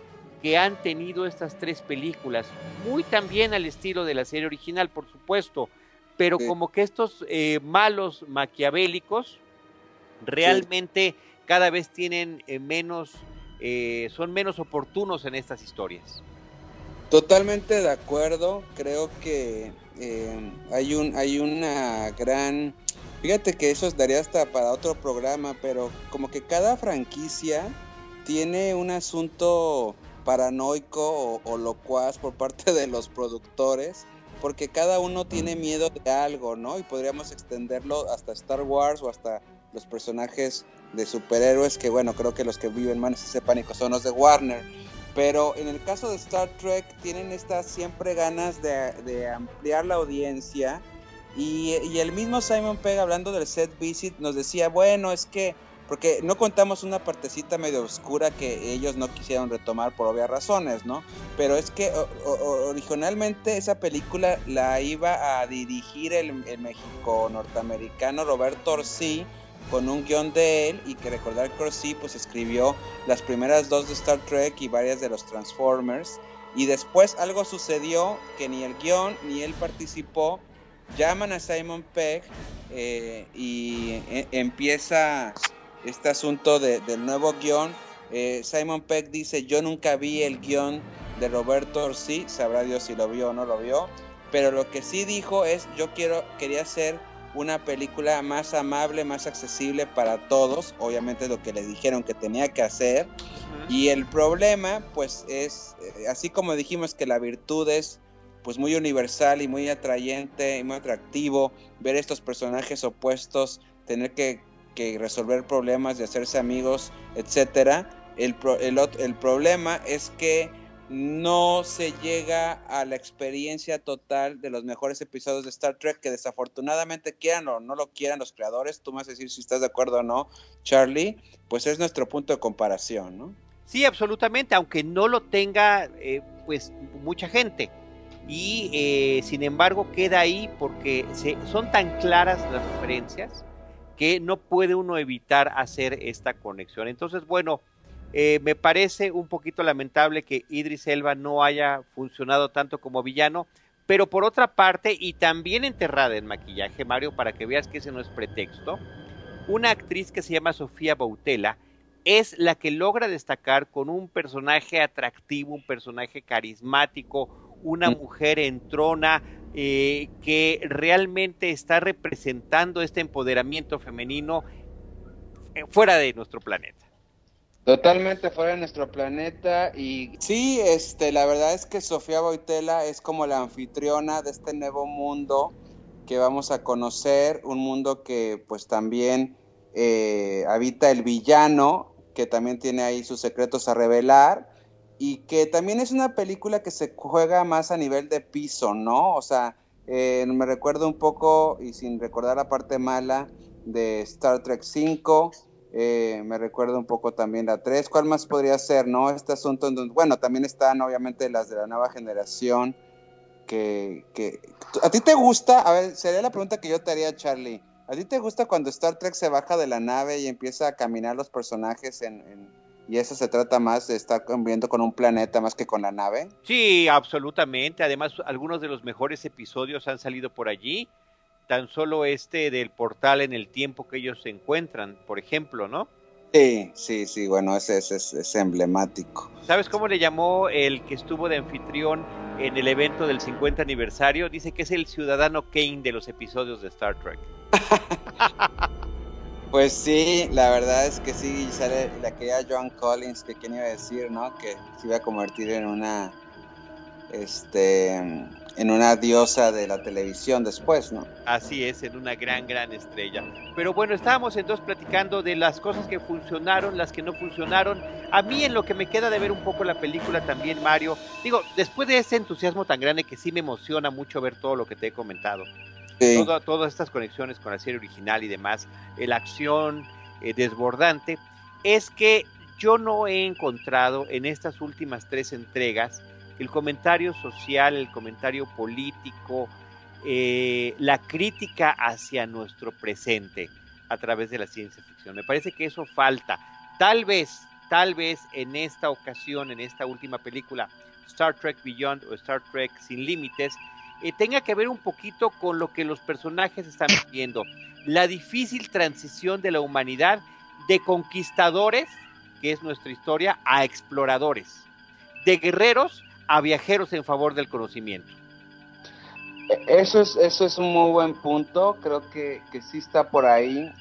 que han tenido estas tres películas. Muy también al estilo de la serie original, por supuesto, pero como que estos eh, malos maquiavélicos realmente cada vez tienen eh, menos, eh, son menos oportunos en estas historias. Totalmente de acuerdo, creo que hay un hay una gran fíjate que eso daría hasta para otro programa, pero como que cada franquicia tiene un asunto paranoico o, locuaz por parte de los productores, porque cada uno tiene miedo de algo, ¿no? Y podríamos extenderlo hasta Star Wars o hasta los personajes de superhéroes, que bueno, creo que los que viven más ese pánico son los de Warner pero en el caso de Star Trek tienen estas siempre ganas de, ampliar la audiencia. Y, el mismo Simon Pegg hablando del set visit nos decía, bueno, es que, porque no contamos una partecita medio oscura que ellos no quisieron retomar por obvias razones, ¿no? Pero es que originalmente esa película la iba a dirigir el, el México norteamericano Roberto Orsi con un guion de él y que recordar que sí pues escribió las primeras dos de Star Trek y varias de los Transformers y después algo sucedió que ni el guion ni él participó llaman a Simon Pegg eh, y e, empieza este asunto del nuevo guion eh, Simon Pegg dice yo nunca vi el guion de Roberto Orsi sabrá Dios si lo vio o no lo vio pero lo que sí dijo es yo quiero quería hacer una película más amable, más accesible para todos, obviamente lo que le dijeron que tenía que hacer. Y el problema, pues es, eh, así como dijimos que la virtud es pues muy universal y muy atrayente y muy atractivo, ver estos personajes opuestos, tener que, que resolver problemas, de hacerse amigos, etcétera. El, el, el problema es que no se llega a la experiencia total de los mejores episodios de Star Trek que desafortunadamente quieran o no lo quieran los creadores, tú me vas a decir si estás de acuerdo o no, Charlie, pues es nuestro punto de comparación, ¿no? Sí, absolutamente, aunque no lo tenga eh, pues mucha gente. Y eh, sin embargo queda ahí porque se, son tan claras las referencias que no puede uno evitar hacer esta conexión. Entonces, bueno, eh, me parece un poquito lamentable que Idris Elba no haya funcionado tanto como villano, pero por otra parte, y también enterrada en maquillaje, Mario, para que veas que ese no es pretexto, una actriz que se llama Sofía Bautela es la que logra destacar con un personaje atractivo, un personaje carismático, una mm. mujer en trona eh, que realmente está representando este empoderamiento femenino eh, fuera de nuestro planeta. Totalmente fuera de nuestro planeta y sí, este, la verdad es que Sofía Boitela es como la anfitriona de este nuevo mundo que vamos a conocer, un mundo que pues también eh, habita el villano, que también tiene ahí sus secretos a revelar y que también es una película que se juega más a nivel de piso, ¿no? O sea, eh, me recuerdo un poco y sin recordar la parte mala de Star Trek 5 eh, me recuerda un poco también la 3. ¿Cuál más podría ser, no? Este asunto, en donde, bueno, también están obviamente las de la nueva generación. Que, que, ¿A ti te gusta? A ver, sería la pregunta que yo te haría, Charlie. ¿A ti te gusta cuando Star Trek se baja de la nave y empieza a caminar los personajes en, y eso se trata más de estar conviviendo con un planeta más que con la nave? Sí, absolutamente. Además, algunos de los mejores episodios han salido por allí tan solo este del portal en el tiempo que ellos se encuentran, por ejemplo, ¿no? Sí, sí, sí, bueno, ese, es emblemático. ¿Sabes cómo le llamó el que estuvo de anfitrión en el evento del 50 aniversario? Dice que es el ciudadano Kane de los episodios de Star Trek. pues sí, la verdad es que sí, sale la querida John Collins, que quién iba a decir, ¿no? Que se iba a convertir en una este, en una diosa de la televisión después, ¿no? Así es, en una gran, gran estrella. Pero bueno, estábamos entonces platicando de las cosas que funcionaron, las que no funcionaron. A mí en lo que me queda de ver un poco la película también, Mario, digo, después de ese entusiasmo tan grande que sí me emociona mucho ver todo lo que te he comentado. Todas estas conexiones con la serie original y demás, la acción eh, desbordante, es que yo no he encontrado en estas últimas tres entregas el comentario social, el comentario político, eh, la crítica hacia nuestro presente a través de la ciencia ficción. Me parece que eso falta. Tal vez, tal vez en esta ocasión, en esta última película, Star Trek Beyond o Star Trek Sin Límites, eh, tenga que ver un poquito con lo que los personajes están viviendo. La difícil transición de la humanidad de conquistadores, que es nuestra historia, a exploradores. De guerreros a viajeros en favor del conocimiento. Eso es, eso es un muy buen punto, creo que, que sí está por ahí,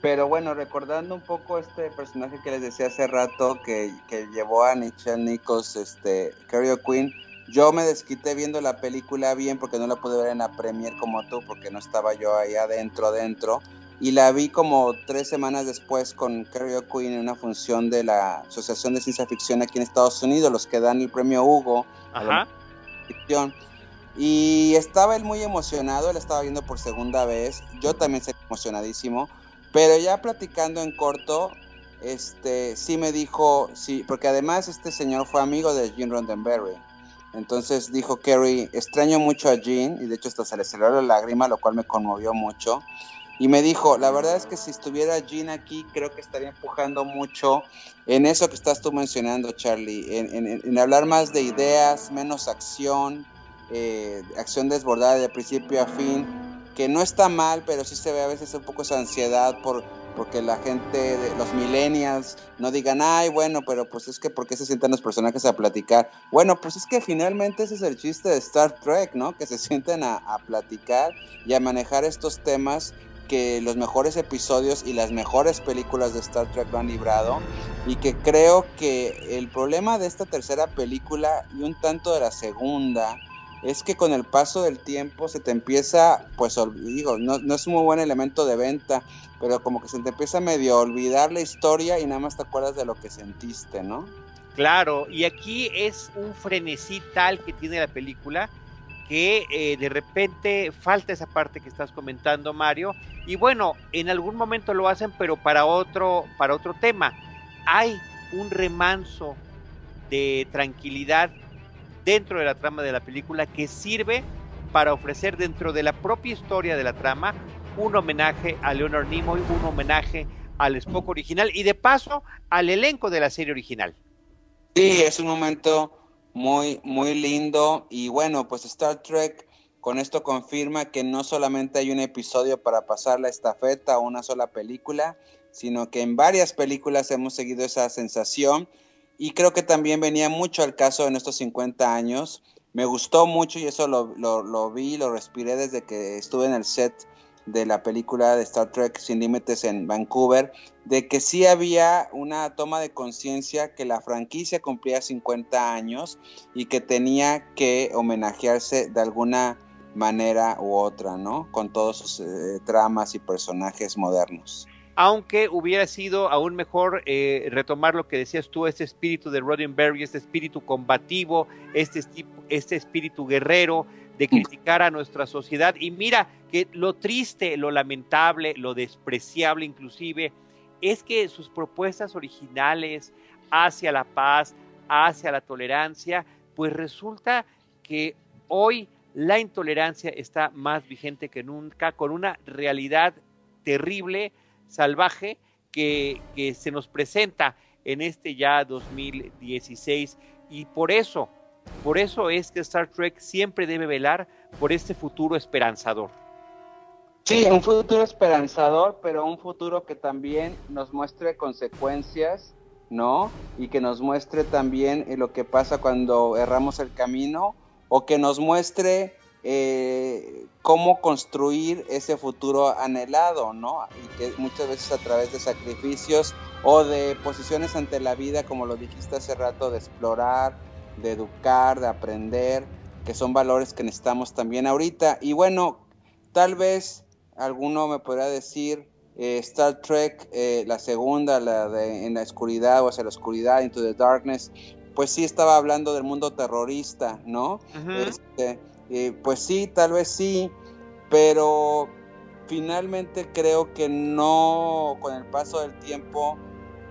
pero bueno, recordando un poco este personaje que les decía hace rato, que, que llevó a Nichelle Nichols, este, Carrie Queen, yo me desquité viendo la película bien porque no la pude ver en la premier como tú, porque no estaba yo ahí adentro, adentro, y la vi como tres semanas después con Carrie O'Quinn en una función de la Asociación de Ciencia Ficción aquí en Estados Unidos, los que dan el premio Hugo Ajá. ficción. Y estaba él muy emocionado, él estaba viendo por segunda vez, yo también estoy emocionadísimo, pero ya platicando en corto, este, sí me dijo, sí, porque además este señor fue amigo de Gene Roddenberry. Entonces dijo Kerry, extraño mucho a Gene, y de hecho hasta se le salió la lágrima, lo cual me conmovió mucho. Y me dijo, la verdad es que si estuviera Jean aquí, creo que estaría empujando mucho en eso que estás tú mencionando, Charlie, en, hablar más de ideas, menos acción, eh, acción desbordada de principio a fin, que no está mal, pero sí se ve a veces un poco esa ansiedad por porque la gente, los millennials, no digan, ay, bueno, pero pues es que, ¿por qué se sientan los personajes a platicar? Bueno, pues es que finalmente ese es el chiste de Star Trek, ¿no? Que se sienten a, a platicar y a manejar estos temas que los mejores episodios y las mejores películas de Star Trek lo han librado y que creo que el problema de esta tercera película y un tanto de la segunda es que con el paso del tiempo se te empieza, pues digo, no, no es un muy buen elemento de venta, pero como que se te empieza medio a olvidar la historia y nada más te acuerdas de lo que sentiste, ¿no? Claro, y aquí es un frenesí tal que tiene la película que eh, de repente falta esa parte que estás comentando, Mario. Y bueno, en algún momento lo hacen, pero para otro, para otro tema. Hay un remanso de tranquilidad dentro de la trama de la película que sirve para ofrecer dentro de la propia historia de la trama un homenaje a Leonard Nimoy, un homenaje al Spock original y de paso al elenco de la serie original. Sí, es un momento muy, muy lindo. Y bueno, pues Star Trek con esto confirma que no solamente hay un episodio para pasar la estafeta a una sola película, sino que en varias películas hemos seguido esa sensación. Y creo que también venía mucho al caso en estos 50 años. Me gustó mucho y eso lo, lo, lo vi, lo respiré desde que estuve en el set de la película de Star Trek Sin Límites en Vancouver, de que sí había una toma de conciencia que la franquicia cumplía 50 años y que tenía que homenajearse de alguna manera u otra, ¿no? Con todos sus eh, tramas y personajes modernos. Aunque hubiera sido aún mejor eh, retomar lo que decías tú, este espíritu de Roddenberry, este espíritu combativo, este, este espíritu guerrero, de mm. criticar a nuestra sociedad. Y mira que lo triste, lo lamentable, lo despreciable inclusive, es que sus propuestas originales hacia la paz, hacia la tolerancia, pues resulta que hoy la intolerancia está más vigente que nunca, con una realidad terrible, salvaje, que, que se nos presenta en este ya 2016. Y por eso, por eso es que Star Trek siempre debe velar por este futuro esperanzador. Sí, un futuro esperanzador, pero un futuro que también nos muestre consecuencias, ¿no? Y que nos muestre también eh, lo que pasa cuando erramos el camino o que nos muestre eh, cómo construir ese futuro anhelado, ¿no? Y que muchas veces a través de sacrificios o de posiciones ante la vida, como lo dijiste hace rato, de explorar, de educar, de aprender, que son valores que necesitamos también ahorita. Y bueno, tal vez alguno me podría decir eh, Star Trek, eh, la segunda, la de En la oscuridad o hacia la oscuridad, Into the Darkness, pues sí estaba hablando del mundo terrorista, ¿no? este, eh, pues sí, tal vez sí, pero finalmente creo que no, con el paso del tiempo,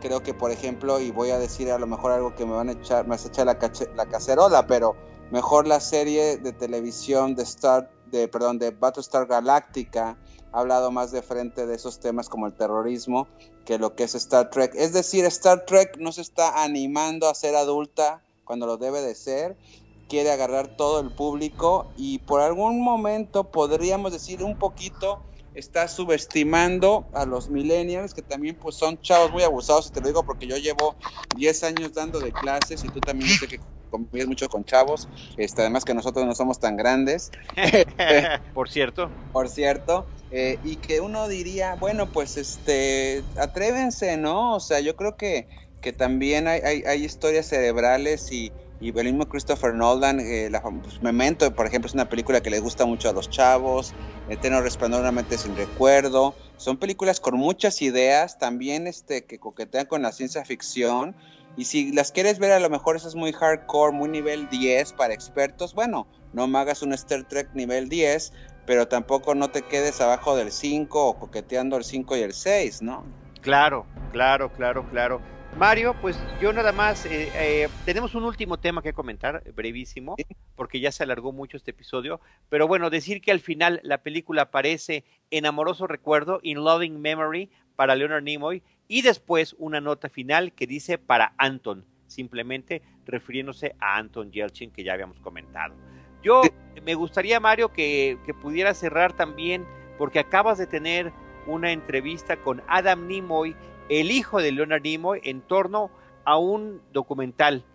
creo que por ejemplo, y voy a decir a lo mejor algo que me van a echar, me vas echar la, la cacerola, pero mejor la serie de televisión de Star, de, perdón, de Battlestar Galactica, ha hablado más de frente de esos temas como el terrorismo que lo que es Star Trek. Es decir, Star Trek no se está animando a ser adulta cuando lo debe de ser, quiere agarrar todo el público y por algún momento podríamos decir un poquito está subestimando a los millennials que también pues son chavos muy abusados y te lo digo porque yo llevo 10 años dando de clases y tú también sé que convives mucho con chavos, este, además que nosotros no somos tan grandes. por cierto. Por cierto. Eh, y que uno diría, bueno, pues este, atrévense, ¿no? O sea, yo creo que, que también hay, hay, historias cerebrales y, y el mismo Christopher Nolan, eh, la, pues, Memento, por ejemplo, es una película que le gusta mucho a los chavos, Eterno Resplandor, una mente sin recuerdo, son películas con muchas ideas, también este, que coquetean con la ciencia ficción, y si las quieres ver, a lo mejor eso es muy hardcore, muy nivel 10 para expertos. Bueno, no me hagas un Star Trek nivel 10, pero tampoco no te quedes abajo del 5 o coqueteando el 5 y el 6, ¿no? Claro, claro, claro, claro. Mario, pues yo nada más, eh, eh, tenemos un último tema que comentar, brevísimo, porque ya se alargó mucho este episodio, pero bueno, decir que al final la película aparece en Amoroso Recuerdo, In Loving Memory, para Leonard Nimoy, y después una nota final que dice para Anton, simplemente refiriéndose a Anton Yelchin que ya habíamos comentado. Yo me gustaría, Mario, que, que pudiera cerrar también, porque acabas de tener una entrevista con Adam Nimoy, el hijo de Leonard Nimoy, en torno a un documental.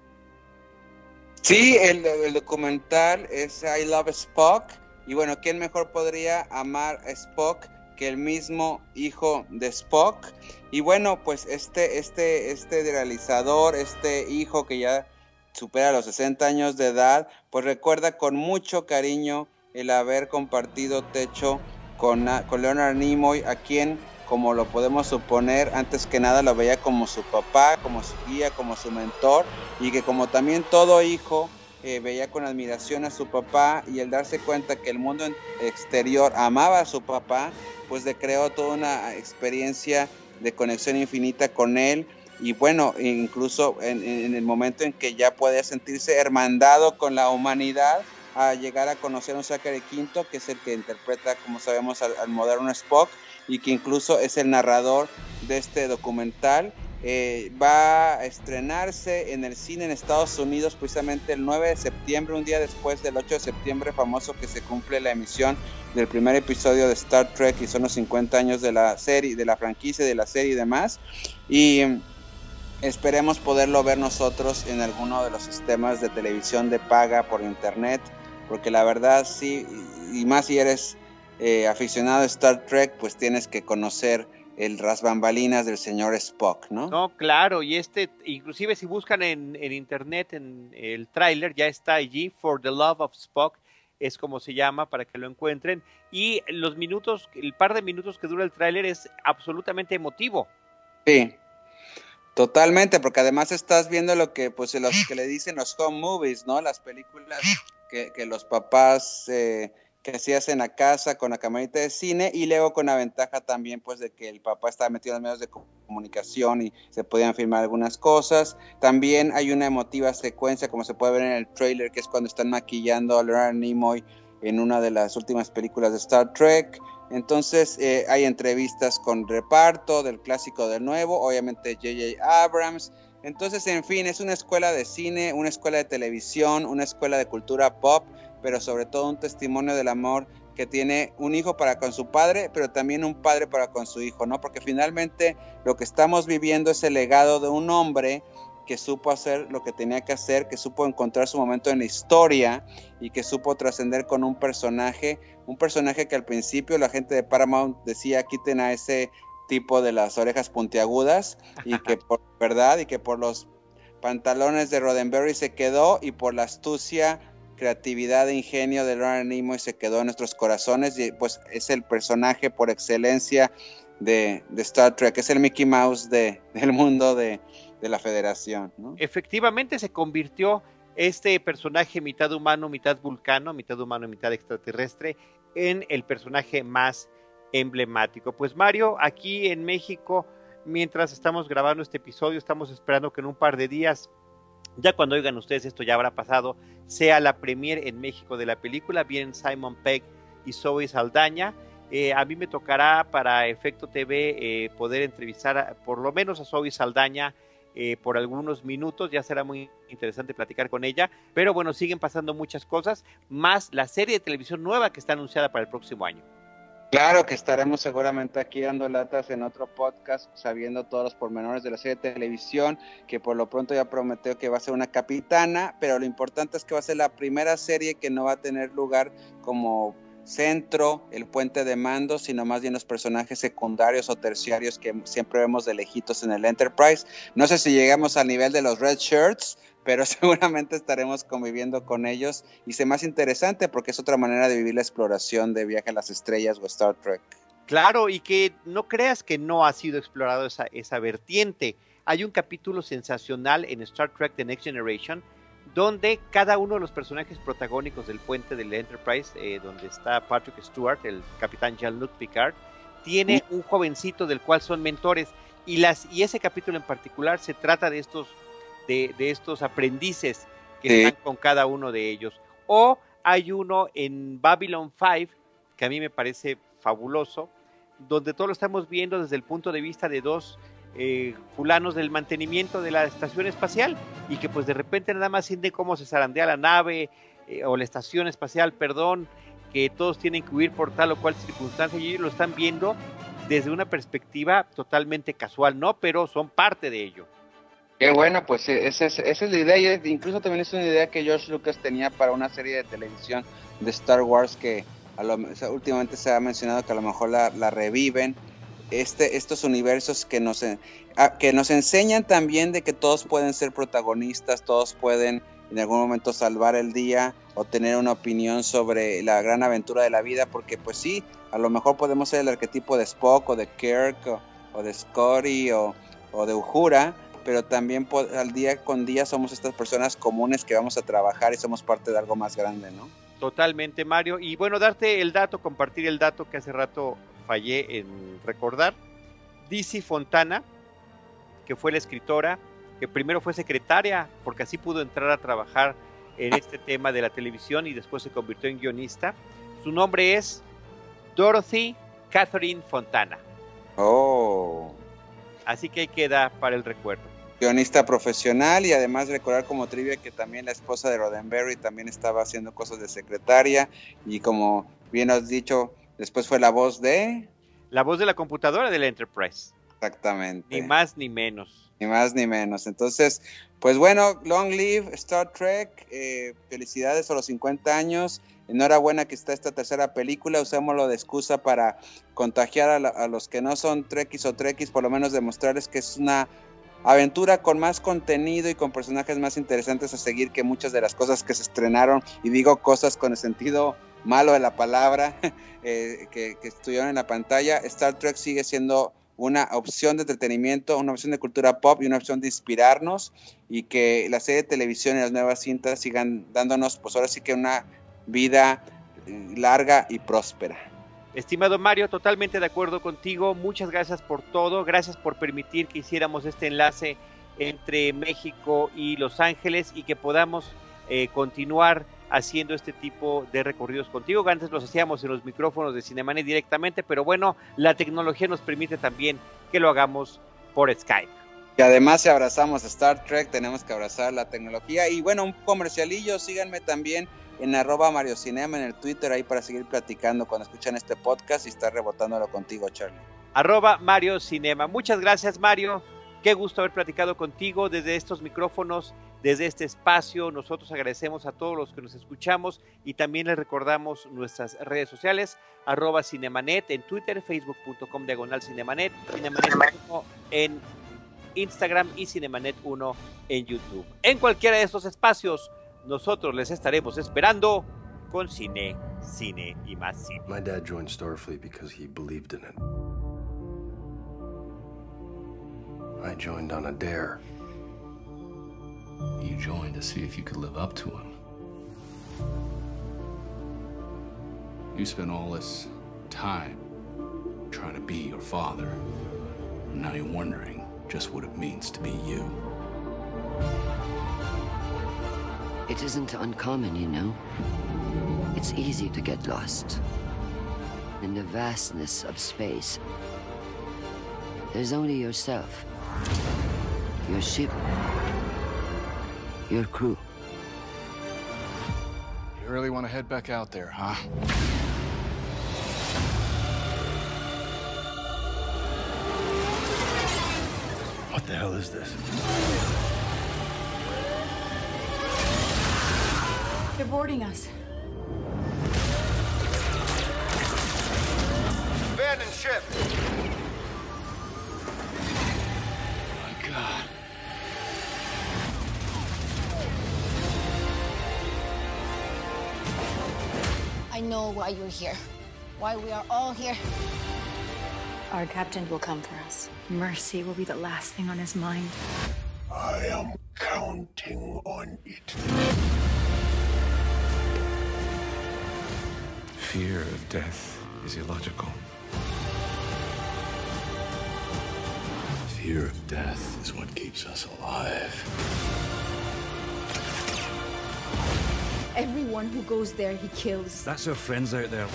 Sí, el, documental es I Love Spock. Y bueno, ¿quién mejor podría amar a Spock que el mismo hijo de Spock. Y bueno, pues este, este, este realizador, este hijo que ya supera los 60 años de edad, pues recuerda con mucho cariño el haber compartido techo con, con Leonard Nimoy, a quien, como lo podemos suponer, antes que nada lo veía como su papá, como su guía, como su mentor, y que como también todo hijo, eh, veía con admiración a su papá y el darse cuenta que el mundo exterior amaba a su papá, pues le creó toda una experiencia de conexión infinita con él. Y bueno, incluso en, el momento en que ya puede sentirse hermandado con la humanidad, a llegar a conocer a un Zachary Quinto, que es el que interpreta, como sabemos, al, al moderno Spock y que incluso es el narrador de este documental eh, va a estrenarse en el cine en Estados Unidos precisamente el 9 de septiembre, un día después del 8 de septiembre famoso que se cumple la emisión del primer episodio de Star Trek y son los 50 años de la serie, de la franquicia, de la serie y demás. Y esperemos poderlo ver nosotros en alguno de los sistemas de televisión de paga por internet, porque la verdad sí, y más si eres eh, aficionado a Star Trek, pues tienes que conocer el rasbambalinas del señor Spock, ¿no? No, claro, y este, inclusive si buscan en, internet, en el tráiler, ya está allí, For the Love of Spock, es como se llama, para que lo encuentren, y los minutos, el par de minutos que dura el tráiler es absolutamente emotivo. Sí, totalmente, porque además estás viendo lo que, pues, los que le dicen los home movies, ¿no? Las películas que, que los papás... Eh, que hace en la casa con la camarita de cine y luego con la ventaja también pues de que el papá estaba metido en los medios de comunicación y se podían filmar algunas cosas. También hay una emotiva secuencia como se puede ver en el trailer que es cuando están maquillando a Leonard Nimoy en una de las últimas películas de Star Trek. Entonces eh, hay entrevistas con reparto del clásico del nuevo, obviamente J.J. Abrams. Entonces, en fin, es una escuela de cine, una escuela de televisión, una escuela de cultura pop pero sobre todo un testimonio del amor que tiene un hijo para con su padre, pero también un padre para con su hijo, ¿no? Porque finalmente lo que estamos viviendo es el legado de un hombre que supo hacer lo que tenía que hacer, que supo encontrar su momento en la historia y que supo trascender con un personaje, un personaje que al principio la gente de Paramount decía quiten a ese tipo de las orejas puntiagudas y que por verdad y que por los pantalones de Roddenberry se quedó y por la astucia, creatividad e ingenio de Leonard Nimoy se quedó en nuestros corazones y pues es el personaje por excelencia de, Star Trek, es el Mickey Mouse de, del mundo de, la Federación. Efectivamente se convirtió este personaje mitad humano, mitad vulcano, mitad humano, mitad extraterrestre, en el personaje más emblemático. Pues Mario, aquí en México, mientras estamos grabando este episodio, estamos esperando que en un par de días, ya cuando oigan ustedes esto ya habrá pasado, sea la premier en México de la película. Vienen Simon Pegg y Zoe Saldaña. Eh, a mí me tocará para Efecto TV eh, poder entrevistar por lo menos a Zoe Saldaña eh, por algunos minutos, ya será muy interesante platicar con ella, pero bueno, siguen pasando muchas cosas, más la serie de televisión nueva que está anunciada para el próximo año. Claro que estaremos seguramente aquí dando latas en otro podcast, sabiendo todos los pormenores de la serie de televisión, que por lo pronto ya prometió que va a ser una capitana, pero lo importante es que va a ser la primera serie que no va a tener lugar como centro, el puente de mando, sino más bien los personajes secundarios o terciarios que siempre vemos de lejitos en el Enterprise. No sé si llegamos al nivel de los Red Shirts, pero seguramente estaremos conviviendo con ellos y sé más interesante porque es otra manera de vivir la exploración de Viaje a las Estrellas o Star Trek. Claro, y que no creas que no ha sido explorado esa, esa vertiente. Hay un capítulo sensacional en Star Trek The Next Generation donde cada uno de los personajes protagónicos del puente del Enterprise, eh, donde está Patrick Stewart, el capitán Jean-Luc Picard, tiene un jovencito del cual son mentores. Y las y ese capítulo en particular se trata de estos de, estos aprendices que están con cada uno de ellos. O hay uno en Babylon 5 que a mí me parece fabuloso, donde todo lo estamos viendo desde el punto de vista de dos eh, fulanos del mantenimiento de la estación espacial y que pues de repente nada más sienten cómo se zarandea la nave eh, o la estación espacial, perdón, que todos tienen que huir por tal o cual circunstancia y ellos lo están viendo desde una perspectiva totalmente casual, ¿no? Pero son parte de ello. Qué bueno, pues e, esa es, la idea, y incluso también es una idea que George Lucas tenía para una serie de televisión de Star Wars que últimamente se ha mencionado que a lo mejor la reviven este, estos universos que nos, que nos enseñan también de que todos pueden ser protagonistas, todos pueden en algún momento salvar el día o tener una opinión sobre la gran aventura de la vida, porque pues sí, a lo mejor podemos ser el arquetipo de Spock o de Kirk o, de Scotty o, o, de Uhura, pero también al día con día somos estas personas comunes que vamos a trabajar y somos parte de algo más grande, ¿no? Totalmente, Mario. Y bueno, darte el dato, compartir el dato que hace rato fallé en recordar. Dizzy Fontana, que fue la escritora, que primero fue secretaria, porque así pudo entrar a trabajar en este tema de la televisión y después se convirtió en guionista. Su nombre es Dorothy Catherine Fontana. Oh. Así que ahí queda para el recuerdo. Guionista profesional y además recordar como trivia que también la esposa de Roddenberry también estaba haciendo cosas de secretaria y como bien has dicho, Después fue la voz de... La voz de la computadora del Enterprise. Exactamente. Ni más ni menos. Ni más ni menos. Entonces, pues bueno, long live Star Trek. Eh, felicidades a los 50 años. Enhorabuena que está esta tercera película. Usémoslo de excusa para contagiar a, los que no son Trekkies o Trekkies, por lo menos demostrarles que es una aventura con más contenido y con personajes más interesantes a seguir que muchas de las cosas que se estrenaron. Y digo cosas con el sentido malo de la palabra eh, que, que estuvieron en la pantalla, Star Trek sigue siendo una opción de entretenimiento, una opción de cultura pop y una opción de inspirarnos y que la serie de televisión y las nuevas cintas sigan dándonos, pues ahora sí que una vida eh, larga y próspera. Estimado Mario, totalmente de acuerdo contigo. Muchas gracias por todo. Gracias por permitir que hiciéramos este enlace entre México y Los Ángeles y que podamos eh, continuar haciendo este tipo de recorridos contigo. Antes los hacíamos en los micrófonos de Cinemanet directamente, pero bueno, la tecnología nos permite también que lo hagamos por Skype. Y además si abrazamos Star Trek, tenemos que abrazar la tecnología. Y bueno, un comercialillo, síganme también en arroba Mario Cinema en el Twitter ahí para seguir platicando cuando escuchan este podcast y estar rebotándolo contigo, Charlie. Arroba Mario Cinema. Muchas gracias, Mario. Qué gusto haber platicado contigo desde estos micrófonos, desde este espacio. Nosotros agradecemos a todos los que nos escuchamos y también les recordamos nuestras redes sociales, arroba Cinemanet en Twitter, facebook.com diagonal Cinemanet, Cinemanet en Instagram y Cinemanet 1 en YouTube. En cualquiera de estos espacios, nosotros les estaremos esperando con cine, cine y más cine. My dad joined Starfleet because he believed in it. I joined on a dare. You joined to see if you could live up to him. You spent all this time trying to be your father. And now you're wondering just what it means to be you. It isn't uncommon, you know. It's easy to get lost in the vastness of space. There's only yourself, your ship, your crew. You really want to head back out there, huh? What the hell is this? They're boarding us. Abandon ship. Know why you're here. Why we are all here. Our captain will come for us. Mercy will be the last thing on his mind. I am counting on it. Fear of death is illogical. Fear of death is what keeps us alive. Everyone who goes there, he kills. That's our friends out there.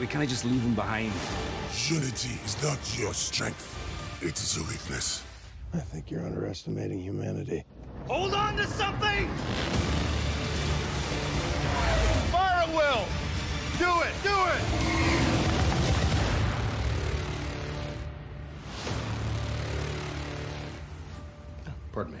We can't just leave them behind. Unity is not your strength, it is a weakness. I think you're underestimating humanity. Hold on to something! Fire at will! Do it! Do it! Pardon me.